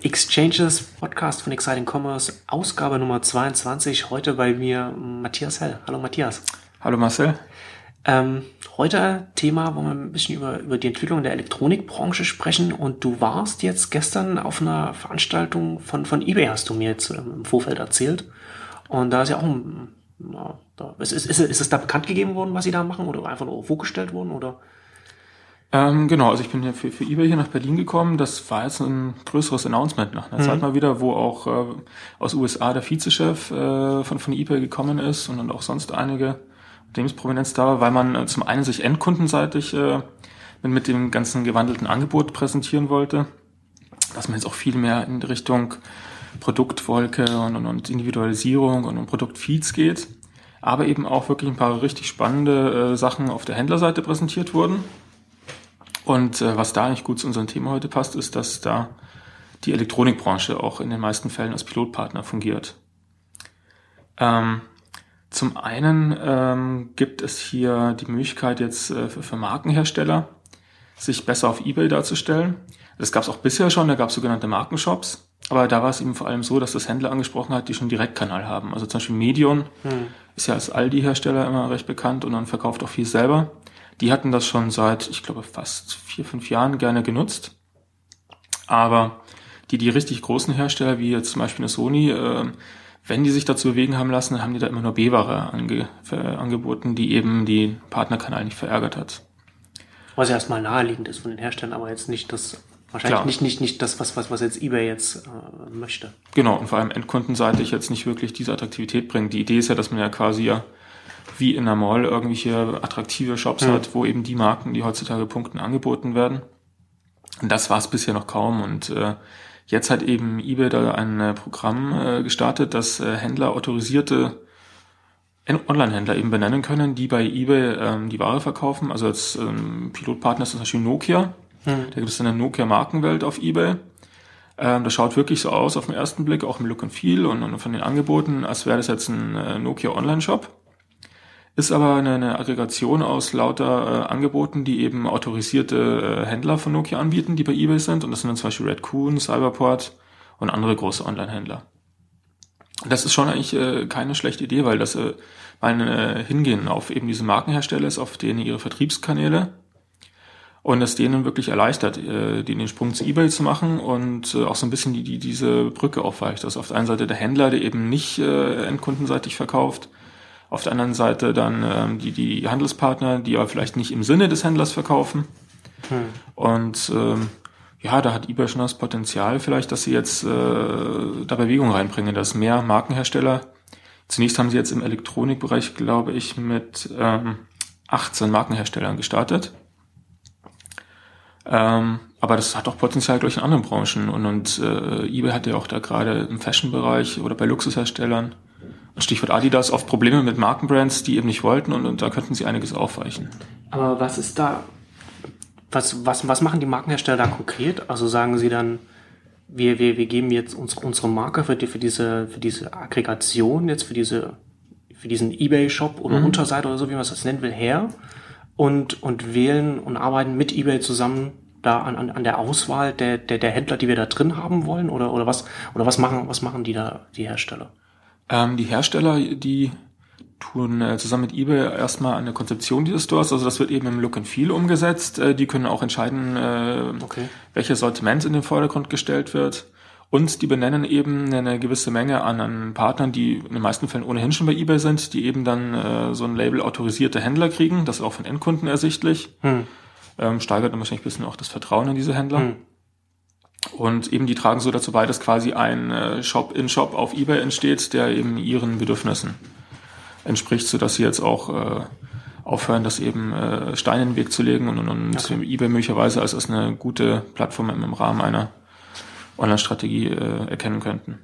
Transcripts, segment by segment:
Exchanges Podcast von Exciting Commerce, Ausgabe Nummer 22. Heute bei mir Matthias Hell. Hallo Matthias. Hallo Marcel. Ähm, heute Thema, wollen wir ein bisschen über, über die Entwicklung der Elektronikbranche sprechen. Und du warst jetzt gestern auf einer Veranstaltung von, von eBay, hast du mir jetzt im Vorfeld erzählt. Und da ist ja auch ein, na, da, ist, ist, ist, ist es da bekannt gegeben worden, was sie da machen oder einfach nur vorgestellt worden oder? Ähm, genau, also ich bin ja für, für eBay hier nach Berlin gekommen. Das war jetzt ein größeres Announcement nach einer mhm. Zeit mal wieder, wo auch äh, aus USA der Vizechef äh, von, von eBay gekommen ist und, und auch sonst einige Unternehmensprominenz da war, weil man äh, zum einen sich endkundenseitig äh, mit, mit dem ganzen gewandelten Angebot präsentieren wollte, dass man jetzt auch viel mehr in Richtung Produktwolke und, und, und Individualisierung und, und Produktfeeds geht, aber eben auch wirklich ein paar richtig spannende äh, Sachen auf der Händlerseite präsentiert wurden und äh, was da eigentlich gut zu unserem Thema heute passt, ist, dass da die Elektronikbranche auch in den meisten Fällen als Pilotpartner fungiert. Ähm, zum einen ähm, gibt es hier die Möglichkeit jetzt äh, für, für Markenhersteller, sich besser auf eBay darzustellen. Das gab es auch bisher schon, da gab es sogenannte Markenshops. Aber da war es eben vor allem so, dass das Händler angesprochen hat, die schon Direktkanal haben. Also zum Beispiel Medion hm. ist ja als Aldi-Hersteller immer recht bekannt und dann verkauft auch viel selber. Die hatten das schon seit, ich glaube, fast vier, fünf Jahren gerne genutzt. Aber die, die richtig großen Hersteller, wie jetzt zum Beispiel eine Sony, äh, wenn die sich dazu bewegen haben lassen, haben die da immer nur B-Ware ange, angeboten, die eben die Partnerkanal nicht verärgert hat. Was ja erstmal naheliegend ist von den Herstellern, aber jetzt nicht das, wahrscheinlich nicht, nicht, nicht das, was, was, was jetzt eBay jetzt äh, möchte. Genau, und vor allem endkundenseitig jetzt nicht wirklich diese Attraktivität bringt. Die Idee ist ja, dass man ja quasi ja wie in der Mall irgendwelche attraktive Shops mhm. hat, wo eben die Marken, die heutzutage punkten, angeboten werden. Und das war es bisher noch kaum. Und äh, jetzt hat eben eBay da ein äh, Programm äh, gestartet, das äh, Händler autorisierte Online-Händler eben benennen können, die bei eBay ähm, die Ware verkaufen. Also als ähm, Pilotpartner ist zum Beispiel Nokia. Mhm. Da gibt es eine Nokia-Markenwelt auf eBay. Ähm, das schaut wirklich so aus auf den ersten Blick, auch im Look and Feel und, und von den Angeboten, als wäre das jetzt ein äh, Nokia Online-Shop. Ist aber eine, eine Aggregation aus lauter äh, Angeboten, die eben autorisierte äh, Händler von Nokia anbieten, die bei eBay sind. Und das sind dann zum Beispiel Redcoon, Cyberport und andere große Online-Händler. Das ist schon eigentlich äh, keine schlechte Idee, weil das äh, ein äh, Hingehen auf eben diese Markenhersteller ist, auf denen ihre Vertriebskanäle und es denen wirklich erleichtert, äh, den Sprung zu eBay zu machen und äh, auch so ein bisschen die, die diese Brücke aufweicht. Das ist auf der einen Seite der Händler, der eben nicht äh, endkundenseitig verkauft, auf der anderen Seite dann ähm, die, die Handelspartner, die aber vielleicht nicht im Sinne des Händlers verkaufen. Hm. Und ähm, ja, da hat eBay schon das Potenzial vielleicht, dass sie jetzt äh, da Bewegung reinbringen, dass mehr Markenhersteller, zunächst haben sie jetzt im Elektronikbereich, glaube ich, mit ähm, 18 Markenherstellern gestartet. Ähm, aber das hat auch Potenzial durch in anderen Branchen. Und, und äh, eBay hat ja auch da gerade im Fashion-Bereich oder bei Luxusherstellern Stichwort Adidas, oft Probleme mit Markenbrands, die eben nicht wollten und, und da könnten sie einiges aufweichen. Aber was ist da, was, was, was machen die Markenhersteller da konkret? Also sagen sie dann, wir, wir, wir geben jetzt uns, unsere Marke für, die, für, diese, für diese Aggregation, jetzt für diese, für diesen Ebay-Shop oder mhm. Unterseite oder so, wie man das nennen will, her und, und wählen und arbeiten mit Ebay zusammen da an, an, an der Auswahl der, der, der Händler, die wir da drin haben wollen? Oder, oder was, oder was machen, was machen die da, die Hersteller? Ähm, die Hersteller, die tun äh, zusammen mit eBay erstmal eine Konzeption dieses Stores. Also das wird eben im Look and Feel umgesetzt. Äh, die können auch entscheiden, äh, okay. welches Sortiment in den Vordergrund gestellt wird. Und die benennen eben eine gewisse Menge an, an Partnern, die in den meisten Fällen ohnehin schon bei eBay sind, die eben dann äh, so ein Label autorisierte Händler kriegen. Das ist auch von Endkunden ersichtlich. Hm. Ähm, steigert dann wahrscheinlich ein bisschen auch das Vertrauen in diese Händler. Hm. Und eben die tragen so dazu bei, dass quasi ein äh, Shop-in-Shop auf eBay entsteht, der eben ihren Bedürfnissen entspricht, so dass sie jetzt auch äh, aufhören, das eben äh, Steine in den Weg zu legen und, und, und okay. eBay möglicherweise als, als eine gute Plattform im, Rahmen einer Online-Strategie äh, erkennen könnten.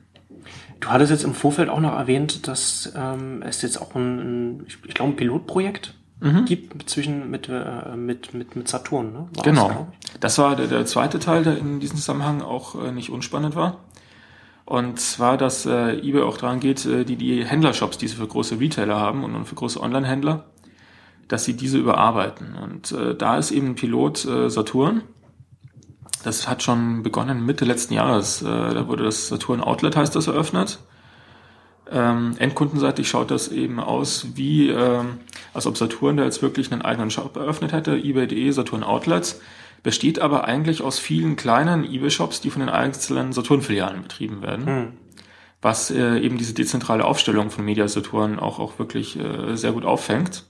Du hattest jetzt im Vorfeld auch noch erwähnt, dass ähm, es jetzt auch ein, ein ich glaube, ein Pilotprojekt mhm. gibt zwischen mit, äh, mit, mit, mit Saturn. Ne? War genau. Das, das war der, der zweite Teil, der in diesem Zusammenhang auch äh, nicht unspannend war. Und zwar, dass äh, eBay auch daran geht, äh, die, die Händlershops, die sie für große Retailer haben und, und für große Online-Händler, dass sie diese überarbeiten. Und äh, da ist eben Pilot äh, Saturn, Das hat schon begonnen Mitte letzten Jahres. Äh, da wurde das Saturn Outlet heißt das eröffnet. Ähm, endkundenseitig schaut das eben aus wie, ähm, als ob Saturn da jetzt wirklich einen eigenen Shop eröffnet hätte, eBay.de, Saturn Outlets, besteht aber eigentlich aus vielen kleinen eBay-Shops, die von den einzelnen Saturn-Filialen betrieben werden. Hm. Was äh, eben diese dezentrale Aufstellung von Media Saturn auch, auch wirklich äh, sehr gut auffängt.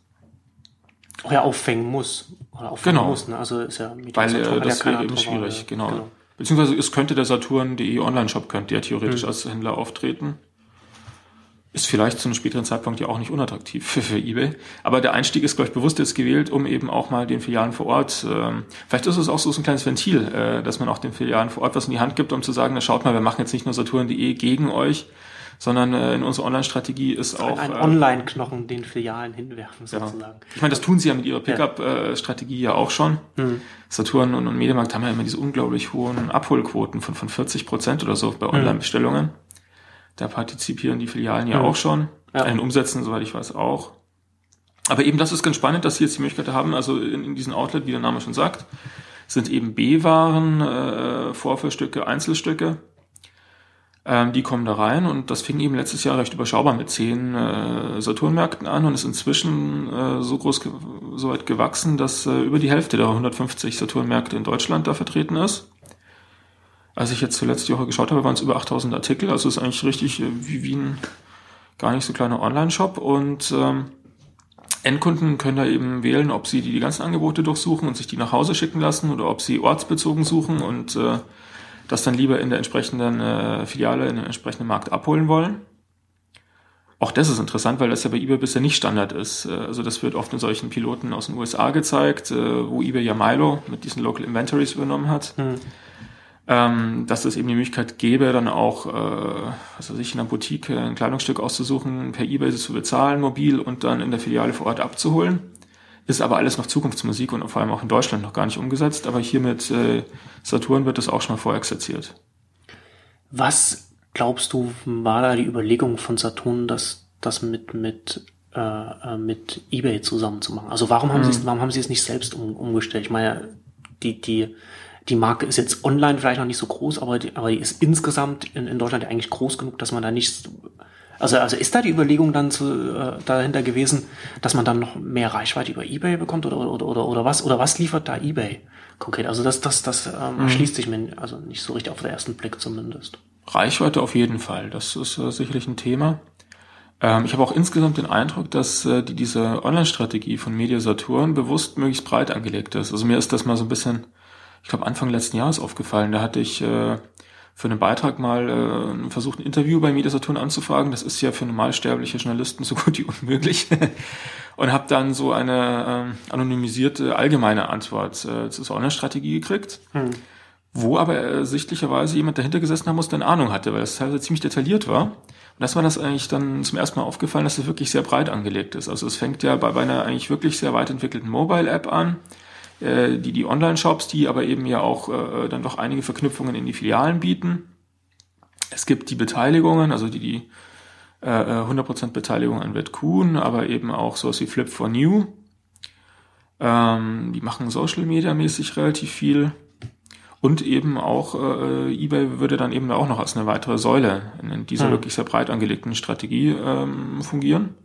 Auch ja auffängen muss. Oder auffängen genau. muss, ne? Also ist ja Media Weil Saturn äh, das wäre eben schwierig, genau. genau. Beziehungsweise es könnte der Saturn.de Online-Shop könnte ja theoretisch hm. als Händler auftreten ist vielleicht zu einem späteren Zeitpunkt ja auch nicht unattraktiv für, für eBay. Aber der Einstieg ist, glaube ich, bewusst jetzt gewählt, um eben auch mal den Filialen vor Ort, ähm, vielleicht ist es auch so, ein kleines Ventil, äh, dass man auch den Filialen vor Ort was in die Hand gibt, um zu sagen, na schaut mal, wir machen jetzt nicht nur Saturn.de gegen euch, sondern äh, in unserer Online-Strategie ist auch... Ein, äh, Online-Knochen den Filialen hinwerfen, sozusagen. Ja. Ich meine, das tun sie ja mit ihrer Pickup-Strategie ja auch schon. Hm. Saturn und, und Mediamarkt haben ja immer diese unglaublich hohen Abholquoten von, von 40 Prozent oder so bei hm. Online-Bestellungen. Da partizipieren die Filialen ja, ja. auch schon. Ja. Den Umsätzen, soweit ich weiß, auch. Aber eben das ist ganz spannend, dass sie jetzt die Möglichkeit haben, also in, in diesem Outlet, wie der Name schon sagt, sind eben B-Waren, äh, Vorführstücke, Einzelstücke. Ähm, die kommen da rein und das fing eben letztes Jahr recht überschaubar mit zehn äh, Saturnmärkten an und ist inzwischen äh, so groß, so weit gewachsen, dass äh, über die Hälfte der 150 Saturnmärkte in Deutschland da vertreten ist. Als ich jetzt zuletzt die Woche geschaut habe, waren es über 8000 Artikel. Also ist eigentlich richtig äh, wie, wie ein gar nicht so kleiner Online-Shop. Und ähm, Endkunden können da eben wählen, ob sie die, die ganzen Angebote durchsuchen und sich die nach Hause schicken lassen oder ob sie ortsbezogen suchen und äh, das dann lieber in der entsprechenden äh, Filiale, in dem entsprechenden Markt abholen wollen. Auch das ist interessant, weil das ja bei eBay bisher nicht Standard ist. Äh, also das wird oft in solchen Piloten aus den USA gezeigt, äh, wo eBay ja Milo mit diesen Local Inventories übernommen hat. Hm ähm, dass es eben die Möglichkeit gäbe, dann auch, äh, was weiß ich, in einer Boutique ein Kleidungsstück auszusuchen, per Ebay zu bezahlen, mobil und dann in der Filiale vor Ort abzuholen. Ist aber alles noch Zukunftsmusik und vor allem auch in Deutschland noch gar nicht umgesetzt. Aber hier mit äh, Saturn wird das auch schon mal vorexerziert. Was glaubst du, war da die Überlegung von Saturn, das, das mit, mit, äh, äh mit eBay zusammen zu machen? Also warum haben mhm. sie es, warum haben sie es nicht selbst um, umgestellt? Ich meine, die, die, die Marke ist jetzt online vielleicht noch nicht so groß, aber die, aber die ist insgesamt in, in Deutschland eigentlich groß genug, dass man da nicht also, also ist da die Überlegung dann zu, äh, dahinter gewesen, dass man dann noch mehr Reichweite über eBay bekommt oder, oder, oder, oder was? Oder was liefert da eBay konkret? Also das, das, das ähm, mhm. schließt sich mir also nicht so richtig auf den ersten Blick zumindest. Reichweite auf jeden Fall. Das ist äh, sicherlich ein Thema. Ähm, ich habe auch insgesamt den Eindruck, dass äh, die, diese Online-Strategie von Media Saturn bewusst möglichst breit angelegt ist. Also mir ist das mal so ein bisschen ich glaube, Anfang letzten Jahres aufgefallen. Da hatte ich äh, für einen Beitrag mal äh, versucht, ein Interview bei Media Saturn anzufragen. Das ist ja für normalsterbliche Journalisten so gut wie unmöglich. und habe dann so eine äh, anonymisierte allgemeine Antwort äh, zur Online-Strategie gekriegt. Hm. Wo aber äh, sichtlicherweise jemand dahinter gesessen haben muss, der eine Ahnung hatte, weil das teilweise ziemlich detailliert war. Und das war das eigentlich dann zum ersten Mal aufgefallen, dass es wirklich sehr breit angelegt ist. Also es fängt ja bei, bei einer eigentlich wirklich sehr weit entwickelten Mobile-App an, äh, die, die Online-Shops, die aber eben ja auch äh, dann doch einige Verknüpfungen in die Filialen bieten. Es gibt die Beteiligungen, also die, die äh, 100% Beteiligung an Kuhn, aber eben auch sowas wie Flip for New. Ähm, die machen Social Media mäßig relativ viel. Und eben auch äh, eBay würde dann eben auch noch als eine weitere Säule in dieser mhm. wirklich sehr breit angelegten Strategie ähm, fungieren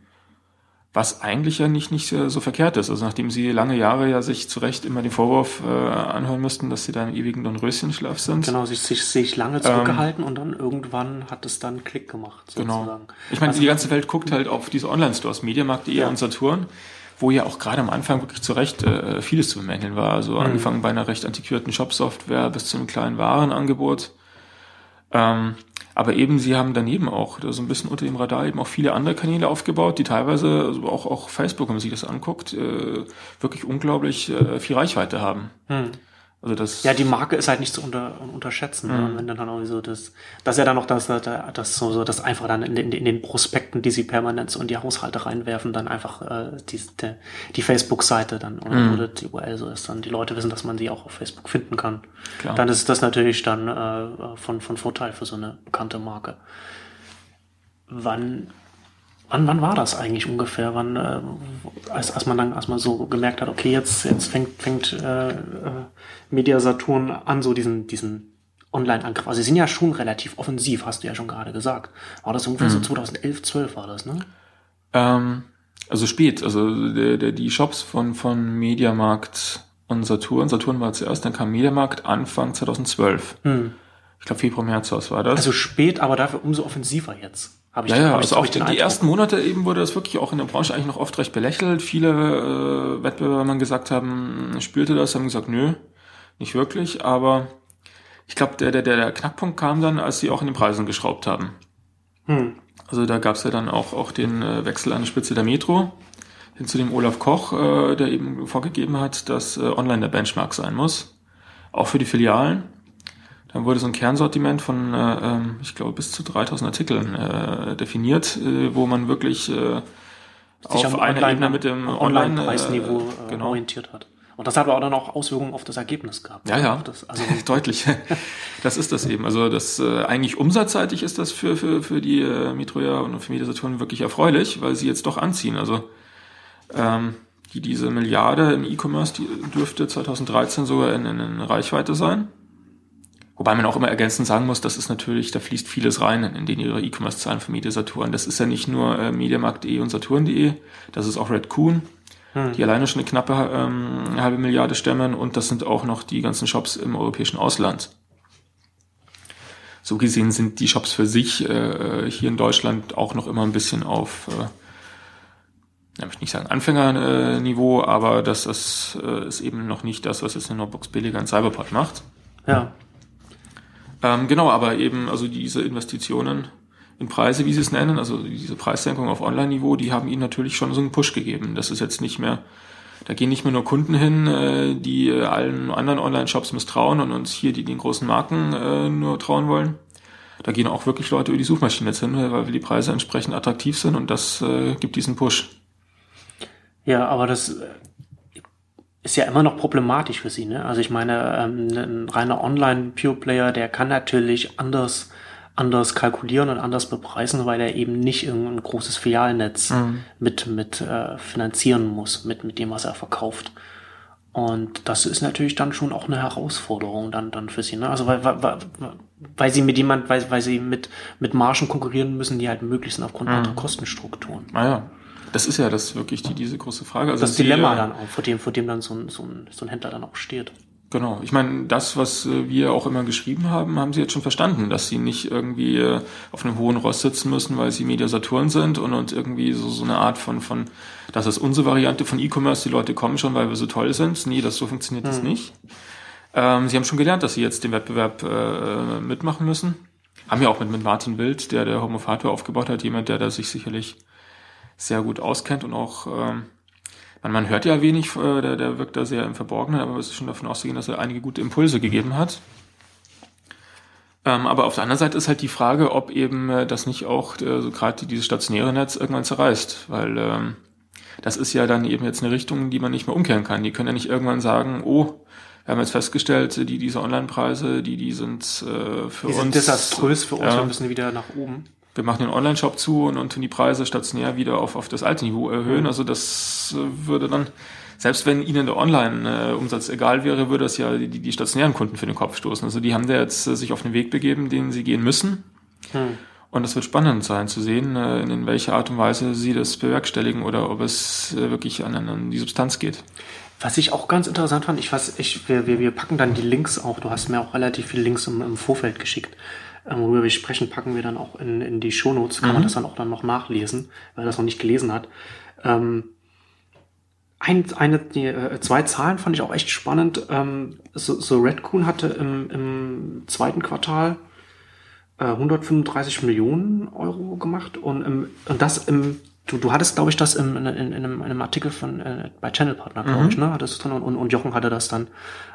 was eigentlich ja nicht, nicht so verkehrt ist. Also nachdem sie lange Jahre ja sich zu Recht immer den Vorwurf äh, anhören müssten, dass sie da im ewigen Dornröschenschlaf sind. Genau, sich, sich, sich lange zurückgehalten ähm, und dann irgendwann hat es dann Klick gemacht. Genau. Sozusagen. Genau. Ich meine, also, die ganze Welt guckt halt auf diese Online-Stores, Mediamarkt.de ja. und Saturn, wo ja auch gerade am Anfang wirklich zu Recht äh, vieles zu bemängeln war. Also mhm. angefangen bei einer recht antiquierten Shop-Software bis zu einem kleinen Warenangebot. Ähm, aber eben, sie haben daneben auch so ein bisschen unter dem Radar eben auch viele andere Kanäle aufgebaut, die teilweise, also auch, auch Facebook, wenn man sich das anguckt, äh, wirklich unglaublich äh, viel Reichweite haben. Hm. Also das ja, die Marke ist halt nicht zu unter, unterschätzen. Mhm. Wenn dann auch so das, das ist ja dann noch das, das so, so das einfach dann in, in, in den Prospekten, die sie permanent so in die Haushalte reinwerfen, dann einfach äh, die, die, die Facebook-Seite dann oder, mhm. oder die URL so ist, dann die Leute wissen, dass man sie auch auf Facebook finden kann. Klar. Dann ist das natürlich dann äh, von, von Vorteil für so eine bekannte Marke. Wann Wann, wann war das eigentlich ungefähr? Wann, äh, als, als man dann, als man so gemerkt hat, okay, jetzt, jetzt fängt, fängt äh, äh, Media Saturn an, so diesen, diesen Online-Angriff. Also sie sind ja schon relativ offensiv, hast du ja schon gerade gesagt. War das ungefähr mhm. so 2011, 12 war das, ne? Ähm, also spät. Also der, der, die Shops von, von Mediamarkt und Saturn. Saturn war zuerst, dann kam Mediamarkt Anfang 2012. Hm. Ich glaube Februar, März was war das. Also spät, aber dafür umso offensiver jetzt. Hab ich, ja, ja, also auch die, die ersten Monate eben wurde das wirklich auch in der Branche eigentlich noch oft recht belächelt. Viele äh, Wettbewerber haben gesagt haben, spürte das, haben gesagt, nö, nicht wirklich. Aber ich glaube, der, der, der Knackpunkt kam dann, als sie auch in den Preisen geschraubt haben. Hm. Also da gab es ja dann auch, auch den äh, Wechsel an die Spitze der Metro hin zu dem Olaf Koch, äh, der eben vorgegeben hat, dass äh, online der Benchmark sein muss. Auch für die Filialen. Dann wurde so ein Kernsortiment von, äh, ähm, ich glaube, bis zu 3000 Artikeln äh, definiert, äh, wo man wirklich äh, auf einer Ebene mit dem Online-Preisniveau Online, äh, genau. orientiert hat. Und das hat aber auch dann auch Auswirkungen auf das Ergebnis gehabt. Ja, ja, das, also deutlich. Das ist das eben. Also das äh, eigentlich umsatzseitig ist das für, für, für die äh, Mitroja und für Mediasaturn wirklich erfreulich, weil sie jetzt doch anziehen. Also ähm, die diese Milliarde im E-Commerce die dürfte 2013 sogar in, in, in Reichweite sein. Wobei man auch immer ergänzend sagen muss, das ist natürlich, da fließt vieles rein in, in den ihre E-Commerce-Zahlen von Media Saturn. Das ist ja nicht nur äh, Mediamarkt.de und Saturn.de, das ist auch Red Coon, hm. die alleine schon eine knappe ähm, halbe Milliarde stemmen und das sind auch noch die ganzen Shops im europäischen Ausland. So gesehen sind die Shops für sich äh, hier in Deutschland auch noch immer ein bisschen auf, äh, ich möchte nicht sagen Anfängerniveau, aber das, das äh, ist eben noch nicht das, was jetzt eine Notebooks billiger in Cyberport macht. Ja. Ähm, genau, aber eben, also diese Investitionen in Preise, wie sie es nennen, also diese Preissenkung auf Online-Niveau, die haben ihnen natürlich schon so einen Push gegeben. Das ist jetzt nicht mehr, da gehen nicht mehr nur Kunden hin, äh, die allen anderen Online-Shops misstrauen und uns hier die den großen Marken äh, nur trauen wollen. Da gehen auch wirklich Leute über die Suchmaschine jetzt hin, weil die Preise entsprechend attraktiv sind und das äh, gibt diesen Push. Ja, aber das ist ja immer noch problematisch für sie. Ne? Also ich meine, ähm, ein reiner Online-Pure-Player, der kann natürlich anders anders kalkulieren und anders bepreisen, weil er eben nicht irgendein großes Filialnetz mhm. mit mit äh, finanzieren muss mit mit dem, was er verkauft. Und das ist natürlich dann schon auch eine Herausforderung dann dann für sie. Ne? Also weil, weil, weil sie mit jemand, weil, weil sie mit mit Margen konkurrieren müssen, die halt möglich sind aufgrund mhm. ihrer Kostenstrukturen. Ah ja. Das ist ja das wirklich die, diese große Frage. Also das Dilemma dann auch, vor dem, vor dem dann so ein, so, ein, so ein Händler dann auch steht. Genau. Ich meine, das, was äh, wir auch immer geschrieben haben, haben sie jetzt schon verstanden, dass sie nicht irgendwie äh, auf einem hohen Ross sitzen müssen, weil sie Media Saturn sind und, und irgendwie so, so eine Art von, von, das ist unsere Variante von E-Commerce, die Leute kommen schon, weil wir so toll sind. Nee, das so funktioniert hm. das nicht. Ähm, sie haben schon gelernt, dass sie jetzt den Wettbewerb äh, mitmachen müssen. Haben ja auch mit, mit Martin Wild, der der Homofator aufgebaut hat, jemand, der da sich sicherlich sehr gut auskennt und auch ähm, man, man hört ja wenig, äh, der, der wirkt da sehr im Verborgenen, aber es ist schon davon auszugehen, dass er einige gute Impulse gegeben hat. Ähm, aber auf der anderen Seite ist halt die Frage, ob eben äh, das nicht auch äh, so gerade dieses stationäre Netz irgendwann zerreißt, weil ähm, das ist ja dann eben jetzt eine Richtung, die man nicht mehr umkehren kann. Die können ja nicht irgendwann sagen, oh, wir haben jetzt festgestellt, die diese Online-Preise, die die sind äh, für die sind uns desaströs für uns, ja, wir müssen wieder nach oben wir machen den Online-Shop zu und, und tun die Preise stationär wieder auf, auf das alte Niveau erhöhen. Mhm. Also das äh, würde dann, selbst wenn ihnen der Online-Umsatz egal wäre, würde das ja die, die stationären Kunden für den Kopf stoßen. Also die haben da jetzt äh, sich auf den Weg begeben, den sie gehen müssen. Mhm. Und es wird spannend sein zu sehen, äh, in welcher Art und Weise sie das bewerkstelligen oder ob es wirklich an, an die Substanz geht. Was ich auch ganz interessant fand, ich weiß, ich, wir, wir, wir packen dann die Links auch. Du hast mir auch relativ viele Links im, im Vorfeld geschickt. Ähm, worüber wir sprechen, packen wir dann auch in, in die Shownotes, kann mhm. man das dann auch dann noch nachlesen, wer das noch nicht gelesen hat. Ähm, ein, eine, die, äh, zwei Zahlen fand ich auch echt spannend. Ähm, so, so Redcoon hatte im, im zweiten Quartal äh, 135 Millionen Euro gemacht und, im, und das im Du, du hattest, glaube ich, das in, in, in, einem, in einem Artikel von äh, bei Channel Partner, glaube mhm. ich, ne? Hattest du drin und, und Jochen hatte das dann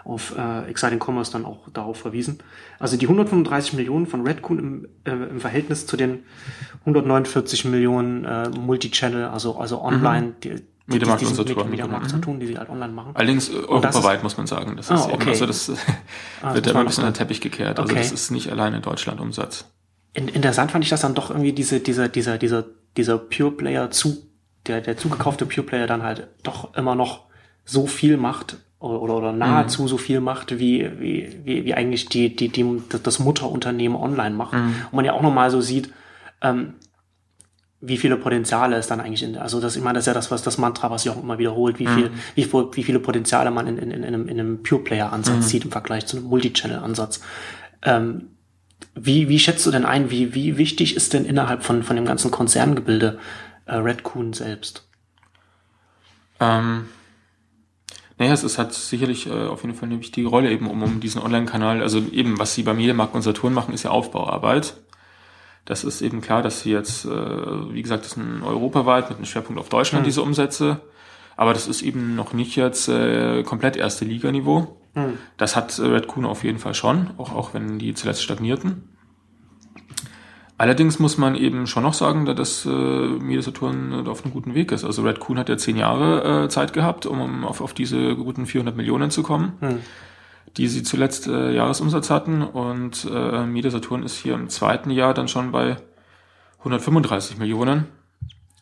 auf äh, Exciting Commerce dann auch darauf verwiesen. Also die 135 Millionen von Redcoon im, äh, im Verhältnis zu den 149 Millionen äh, Multichannel, also also online, mhm. die, Mediamarkt und Saturn. Mediamarkt genau. Saturn, die sie halt online machen. Allerdings äh, europaweit muss man sagen. Das ist oh, okay. eben, also das ah, wird immer ein bisschen an den Teppich gekehrt. Also okay. das ist nicht alleine Deutschland Umsatz. In, interessant fand ich das dann doch irgendwie diese, dieser, dieser, dieser dieser Pure Player zu, der, der zugekaufte Pure Player dann halt doch immer noch so viel macht oder, oder, oder nahezu mhm. so viel macht, wie, wie, wie, wie eigentlich die, die, die, das Mutterunternehmen online macht. Mhm. Und man ja auch nochmal so sieht, ähm, wie viele Potenziale es dann eigentlich in, also das, ich meine, das ist ja das, was das Mantra, was sich auch immer wiederholt, wie viel, mhm. wie, wie viele Potenziale man in, in, in, einem, in einem Pure-Player-Ansatz mhm. sieht im Vergleich zu einem Multichannel-Ansatz. Ähm, wie, wie schätzt du denn ein, wie, wie wichtig ist denn innerhalb von, von dem ganzen Konzerngebilde äh, Redcoon selbst? Ähm, naja, es ist, hat sicherlich äh, auf jeden Fall eine wichtige Rolle eben, um, um diesen Online-Kanal, also eben, was sie bei Medienmarkt und Saturn machen, ist ja Aufbauarbeit. Das ist eben klar, dass sie jetzt, äh, wie gesagt, das sind europaweit mit einem Schwerpunkt auf Deutschland mhm. diese Umsätze. Aber das ist eben noch nicht jetzt äh, komplett erste Liganiveau. Mhm. Das hat äh, Red Kuhn auf jeden Fall schon, auch, auch wenn die zuletzt stagnierten. Allerdings muss man eben schon noch sagen, dass äh, Media Saturn auf einem guten Weg ist. Also Red Kuhn hat ja zehn Jahre äh, Zeit gehabt, um auf, auf diese guten 400 Millionen zu kommen. Mhm die sie zuletzt äh, Jahresumsatz hatten. Und äh, Media Saturn ist hier im zweiten Jahr dann schon bei 135 Millionen.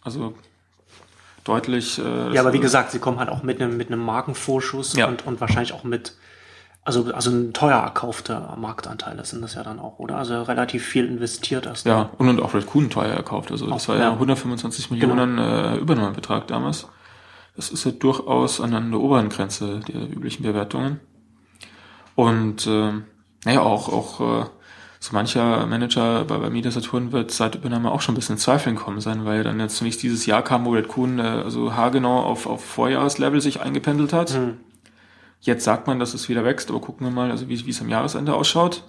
Also deutlich. Äh, ja, aber wie gesagt, sie kommen halt auch mit einem mit einem Markenvorschuss ja. und, und wahrscheinlich auch mit also also ein teuer erkaufter Marktanteil, das sind das ja dann auch, oder? Also relativ viel investiert erst. Ja, und, und auch Red Kuhn teuer erkauft. Also das auch, war ja, 125 Millionen genau. äh, Übernahmebetrag damals. Das ist ja durchaus an der oberen Grenze der üblichen Bewertungen. Und äh, naja, auch, auch äh, so mancher Manager bei, bei Media Saturn wird seit Übernahme auch schon ein bisschen in Zweifeln kommen sein, weil dann jetzt zunächst dieses Jahr kam, wo Red Kuhn äh, also haargenau auf, auf Vorjahreslevel sich eingependelt hat. Mhm. Jetzt sagt man, dass es wieder wächst, aber gucken wir mal, also wie, wie es am Jahresende ausschaut.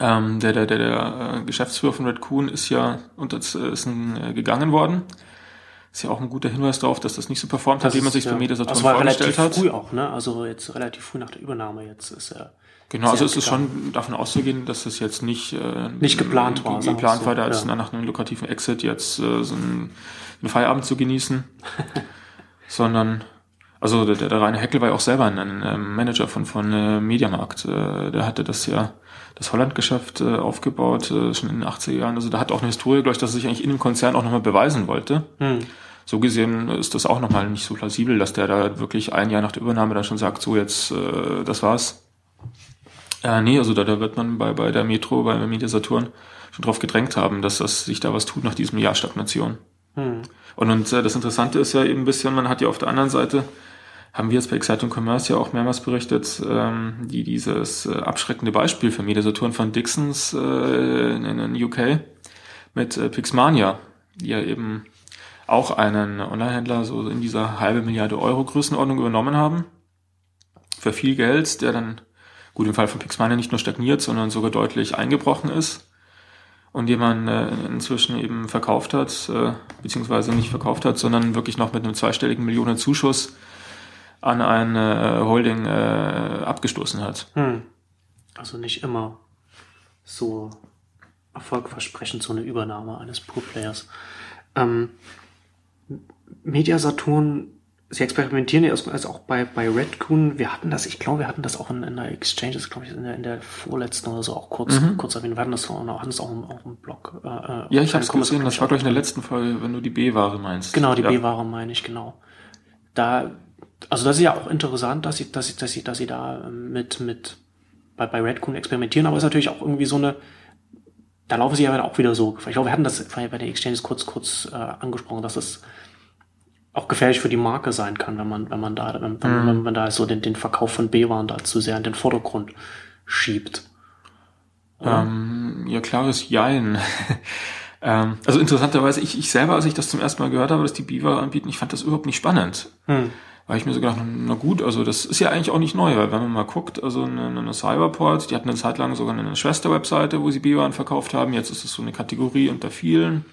Ähm, der der, der, der äh, Geschäftsführer von Red Kuhn ist ja unter äh, ist ein, äh, gegangen worden ist ja auch ein guter Hinweis darauf, dass das nicht so performt das hat, wie man sich ja, bei Metasaturn also vorgestellt hat. früh auch, ne? Also jetzt relativ früh nach der Übernahme jetzt ist er. Genau, also es ist schon davon auszugehen, dass es jetzt nicht äh, nicht geplant war. Geplant war, da ja. nach einem lukrativen Exit jetzt äh, so einen, einen Feierabend zu genießen, sondern also der, der reine Heckel war ja auch selber ein, ein ähm, Manager von von äh, Mediamarkt. Äh, der hatte das ja das Holland-Geschäft äh, aufgebaut, äh, schon in den 80er Jahren. Also da hat auch eine Historie, glaube ich, dass er sich eigentlich in dem Konzern auch nochmal beweisen wollte. Hm. So gesehen ist das auch nochmal nicht so plausibel, dass der da wirklich ein Jahr nach der Übernahme dann schon sagt, so jetzt, äh, das war's. Äh, nee, also da, da wird man bei, bei der Metro, bei Media Saturn schon drauf gedrängt haben, dass das sich da was tut nach diesem Jahr Stagnation. Hm. Und, und äh, das Interessante ist ja eben ein bisschen, man hat ja auf der anderen Seite haben wir jetzt bei Exciting Commerce ja auch mehrmals berichtet, ähm, die dieses äh, abschreckende Beispiel für Mediasaturen von Dixons äh, in, in UK mit äh, Pixmania, die ja eben auch einen Onlinehändler so in dieser halbe Milliarde Euro Größenordnung übernommen haben. Für viel Geld, der dann, gut im Fall von Pixmania nicht nur stagniert, sondern sogar deutlich eingebrochen ist und den man äh, inzwischen eben verkauft hat, äh, beziehungsweise nicht verkauft hat, sondern wirklich noch mit einem zweistelligen Millionen Zuschuss an eine äh, Holding äh, abgestoßen hat. Hm. Also nicht immer so erfolgversprechend so eine Übernahme eines Pro-Players. Ähm, Media Saturn, sie experimentieren ja also auch bei, bei Redcoon. Wir hatten das, ich glaube, wir hatten das auch in, in der Exchanges, glaube ich, in der, in der vorletzten oder so auch kurz, mhm. kurz erwähnt. Wir hatten das auch, hatten das auch im, auch im Blog. Äh, äh ja, ich habe es gesehen, das war, glaube ich, in der letzten Folge, wenn du die B-Ware meinst. Genau, die ja. B-Ware meine ich, genau. Da also das ist ja auch interessant, dass sie, dass sie, dass sie, dass sie da mit, mit bei, bei Redcoon experimentieren, aber es ist natürlich auch irgendwie so eine, da laufen sie ja auch wieder so. Ich glaube, wir hatten das bei den Exchanges kurz, kurz äh, angesprochen, dass es auch gefährlich für die Marke sein kann, wenn man, wenn man da, wenn, mhm. wenn man da so den, den Verkauf von B-Waren da zu sehr in den Vordergrund schiebt. Ähm, ja, klares Jein. ähm, also interessanterweise, ich, ich selber, als ich das zum ersten Mal gehört habe, dass die Biwa anbieten, ich fand das überhaupt nicht spannend. Hm habe ich mir so gedacht, na gut, also das ist ja eigentlich auch nicht neu, weil wenn man mal guckt, also eine, eine Cyberport, die hatten eine Zeit lang sogar eine Schwester-Webseite, wo sie B-Waren verkauft haben, jetzt ist es so eine Kategorie unter vielen.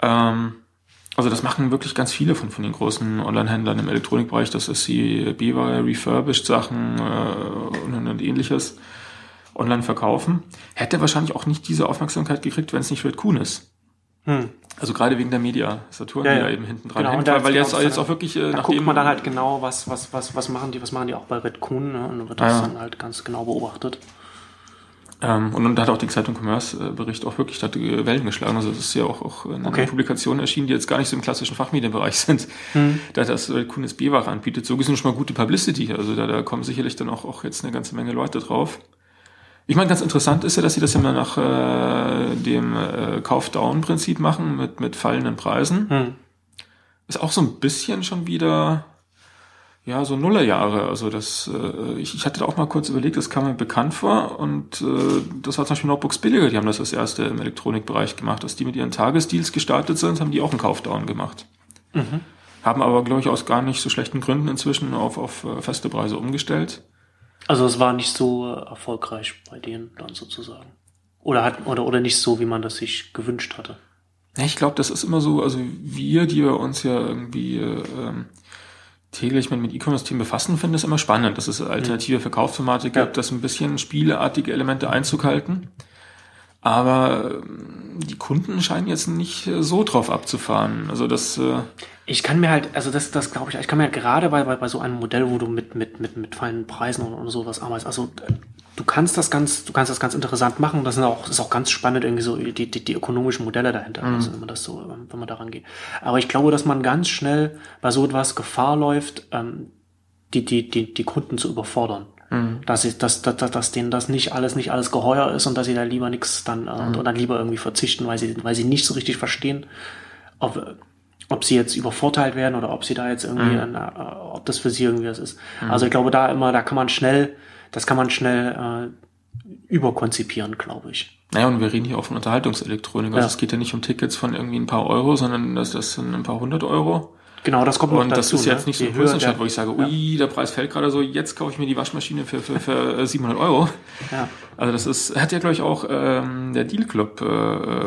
Ähm, also das machen wirklich ganz viele von, von den großen Online-Händlern im Elektronikbereich, dass es sie B-Ware, refurbished Sachen äh, und, und ähnliches online verkaufen. Hätte wahrscheinlich auch nicht diese Aufmerksamkeit gekriegt, wenn es nicht Red Kuhn ist. Hm. Also gerade wegen der Media Saturn, ja, ja. die da eben hinten dran genau, hängt, weil, weil jetzt, jetzt auch wirklich äh, da guckt man dann halt genau, was was was was machen die, was machen die auch bei Red Kuhn, ne? und wird das ja. dann halt ganz genau beobachtet. Ähm, und dann hat auch die Zeitung Commerce-Bericht auch wirklich hat Wellen geschlagen. Also das ist ja auch, auch in Okay. Publikationen erschienen, die jetzt gar nicht so im klassischen Fachmedienbereich sind, da das äh, Kunis B-Ware anbietet. So gesehen schon mal gute Publicity. Also da, da kommen sicherlich dann auch, auch jetzt eine ganze Menge Leute drauf. Ich meine, ganz interessant ist ja, dass sie das ja mal nach äh, dem äh, Kauf-Down-Prinzip machen mit, mit fallenden Preisen. Hm. Ist auch so ein bisschen schon wieder, ja, so Nullerjahre. Also das, äh, ich, ich hatte da auch mal kurz überlegt, das kam mir bekannt vor und äh, das war zum Beispiel Notebooks Billiger, die haben das das erste im Elektronikbereich gemacht, dass die mit ihren Tagesdeals gestartet sind, haben die auch einen Kaufdown gemacht. Haben aber, glaube ich, aus gar nicht so schlechten Gründen inzwischen auf, auf äh, feste Preise umgestellt. Also es war nicht so äh, erfolgreich bei denen dann sozusagen. Oder hat oder oder nicht so, wie man das sich gewünscht hatte. Ich glaube, das ist immer so, also wir, die wir uns ja irgendwie äh, ähm, täglich mit, mit E-Commerce-Themen befassen, finden es immer spannend, dass es alternative Verkaufsformate gibt, Ja. dass ein bisschen spieleartige Elemente Einzug halten. Aber ähm, die Kunden scheinen jetzt nicht so drauf abzufahren. Also das, äh, Ich kann mir halt, also das, das glaube ich, ich kann mir halt gerade bei, bei, bei so einem Modell, wo du mit, mit, mit, mit feinen Preisen und, und sowas arbeitest, also du kannst das ganz, du kannst das ganz interessant machen. Das sind auch, das ist auch ganz spannend, irgendwie so die, die, die ökonomischen Modelle dahinter, also wenn man das so, wenn man daran geht. Aber ich glaube, dass man ganz schnell bei so etwas Gefahr läuft, ähm, die, die, die, die Kunden zu überfordern. Dass, sie, dass, dass, dass, denen das nicht alles, nicht alles geheuer ist und dass sie da lieber nichts dann, äh, und dann lieber irgendwie verzichten, weil sie, weil sie nicht so richtig verstehen, ob, ob sie jetzt übervorteilt werden oder ob sie da jetzt irgendwie, ein, äh, ob das für sie irgendwie was ist. Also ich glaube, da immer, da kann man schnell, das kann man schnell äh, überkonzipieren, glaube ich. naja, und wir reden hier auch von Unterhaltungselektronik. Also Ja. es geht ja nicht um Tickets von irgendwie ein paar Euro, sondern das, das sind ein paar hundert Euro. Genau, das kommt noch Und dazu. das ist jetzt ne? nicht so ein der- wo ich sage, ui, der Preis fällt gerade so, jetzt kaufe ich mir die Waschmaschine für, für, für äh, 700 Euro. Ja. Also das ist, hat ja glaube ich auch ähm, der Deal Club äh,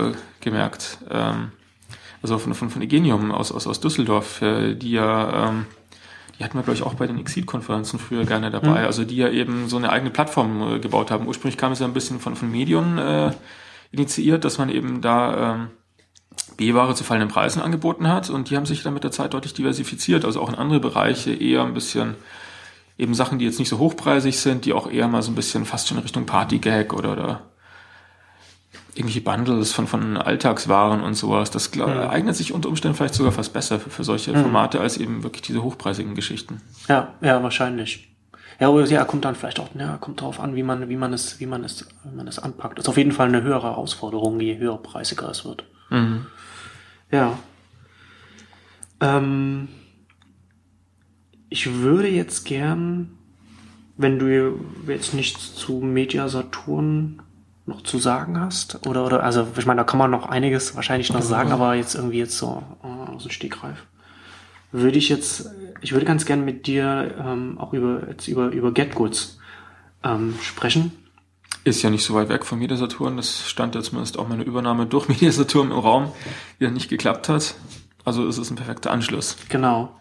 äh, gemerkt. Ähm, also von, von, von Egenium aus, aus, aus Düsseldorf, äh, die ja, ähm, die hatten wir glaube ich auch bei den Exil-Konferenzen früher gerne dabei, Mhm. also die ja eben so eine eigene Plattform äh, gebaut haben. Ursprünglich kam es ja ein bisschen von, von Medion äh, initiiert, dass man eben da ähm, B-Ware zu fallenden Preisen angeboten hat und die haben sich dann mit der Zeit deutlich diversifiziert, also auch in andere Bereiche eher ein bisschen eben Sachen, die jetzt nicht so hochpreisig sind, die auch eher mal so ein bisschen fast schon in Richtung Partygag oder, oder irgendwelche Bundles von, von Alltagswaren und sowas. Das glaub, eignet sich unter Umständen vielleicht sogar fast besser für, für solche Formate als eben wirklich diese hochpreisigen Geschichten. Ja, ja, wahrscheinlich. Ja, aber ja, kommt dann vielleicht auch, ja, kommt darauf an, wie man, wie man es, wie man es, wie man es anpackt. ist auf jeden Fall eine höhere Herausforderung, je höher preisiger es wird. Ja. Ähm, ich würde jetzt gern, wenn du jetzt nichts zu Media Saturn noch zu sagen hast, oder, oder, also, ich meine, da kann man noch einiges wahrscheinlich noch sagen, aber jetzt irgendwie jetzt so äh, aus dem Stegreif würde ich jetzt, ich würde ganz gern mit dir ähm, auch über, jetzt über, über GetGoods ähm, sprechen. Ist ja nicht so weit weg von Mediasaturn. Das stand ja zumindest auch meine Übernahme durch Mediasaturn im Raum, die dann nicht geklappt hat. Also es ist ein perfekter Anschluss. Genau.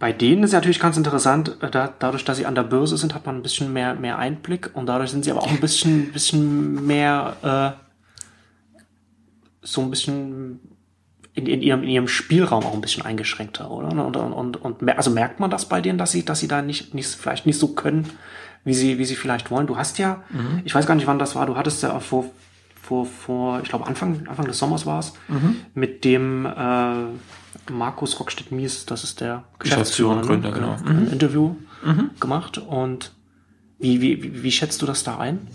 Bei denen ist natürlich ganz interessant, äh, da, dadurch, dass sie an der Börse sind, hat man ein bisschen mehr, mehr Einblick und dadurch sind sie aber auch ein bisschen, bisschen mehr, äh, so ein bisschen in, in, ihrem, in ihrem Spielraum auch ein bisschen eingeschränkter, oder? Und, und, und, und also merkt man das bei denen, dass sie, dass sie da nicht, nicht, vielleicht nicht so können, wie sie, wie sie vielleicht wollen. Du hast ja, ich weiß gar nicht, wann das war, du hattest ja vor, vor, vor, ich glaube Anfang, Anfang des Sommers war es, mit dem äh, Markus Rockstedt-Mies, das ist der Geschäftsführer und Geschäftsführer, Gründer, ne? genau. ein Interview gemacht und wie, wie, wie, schätzt du das da ein?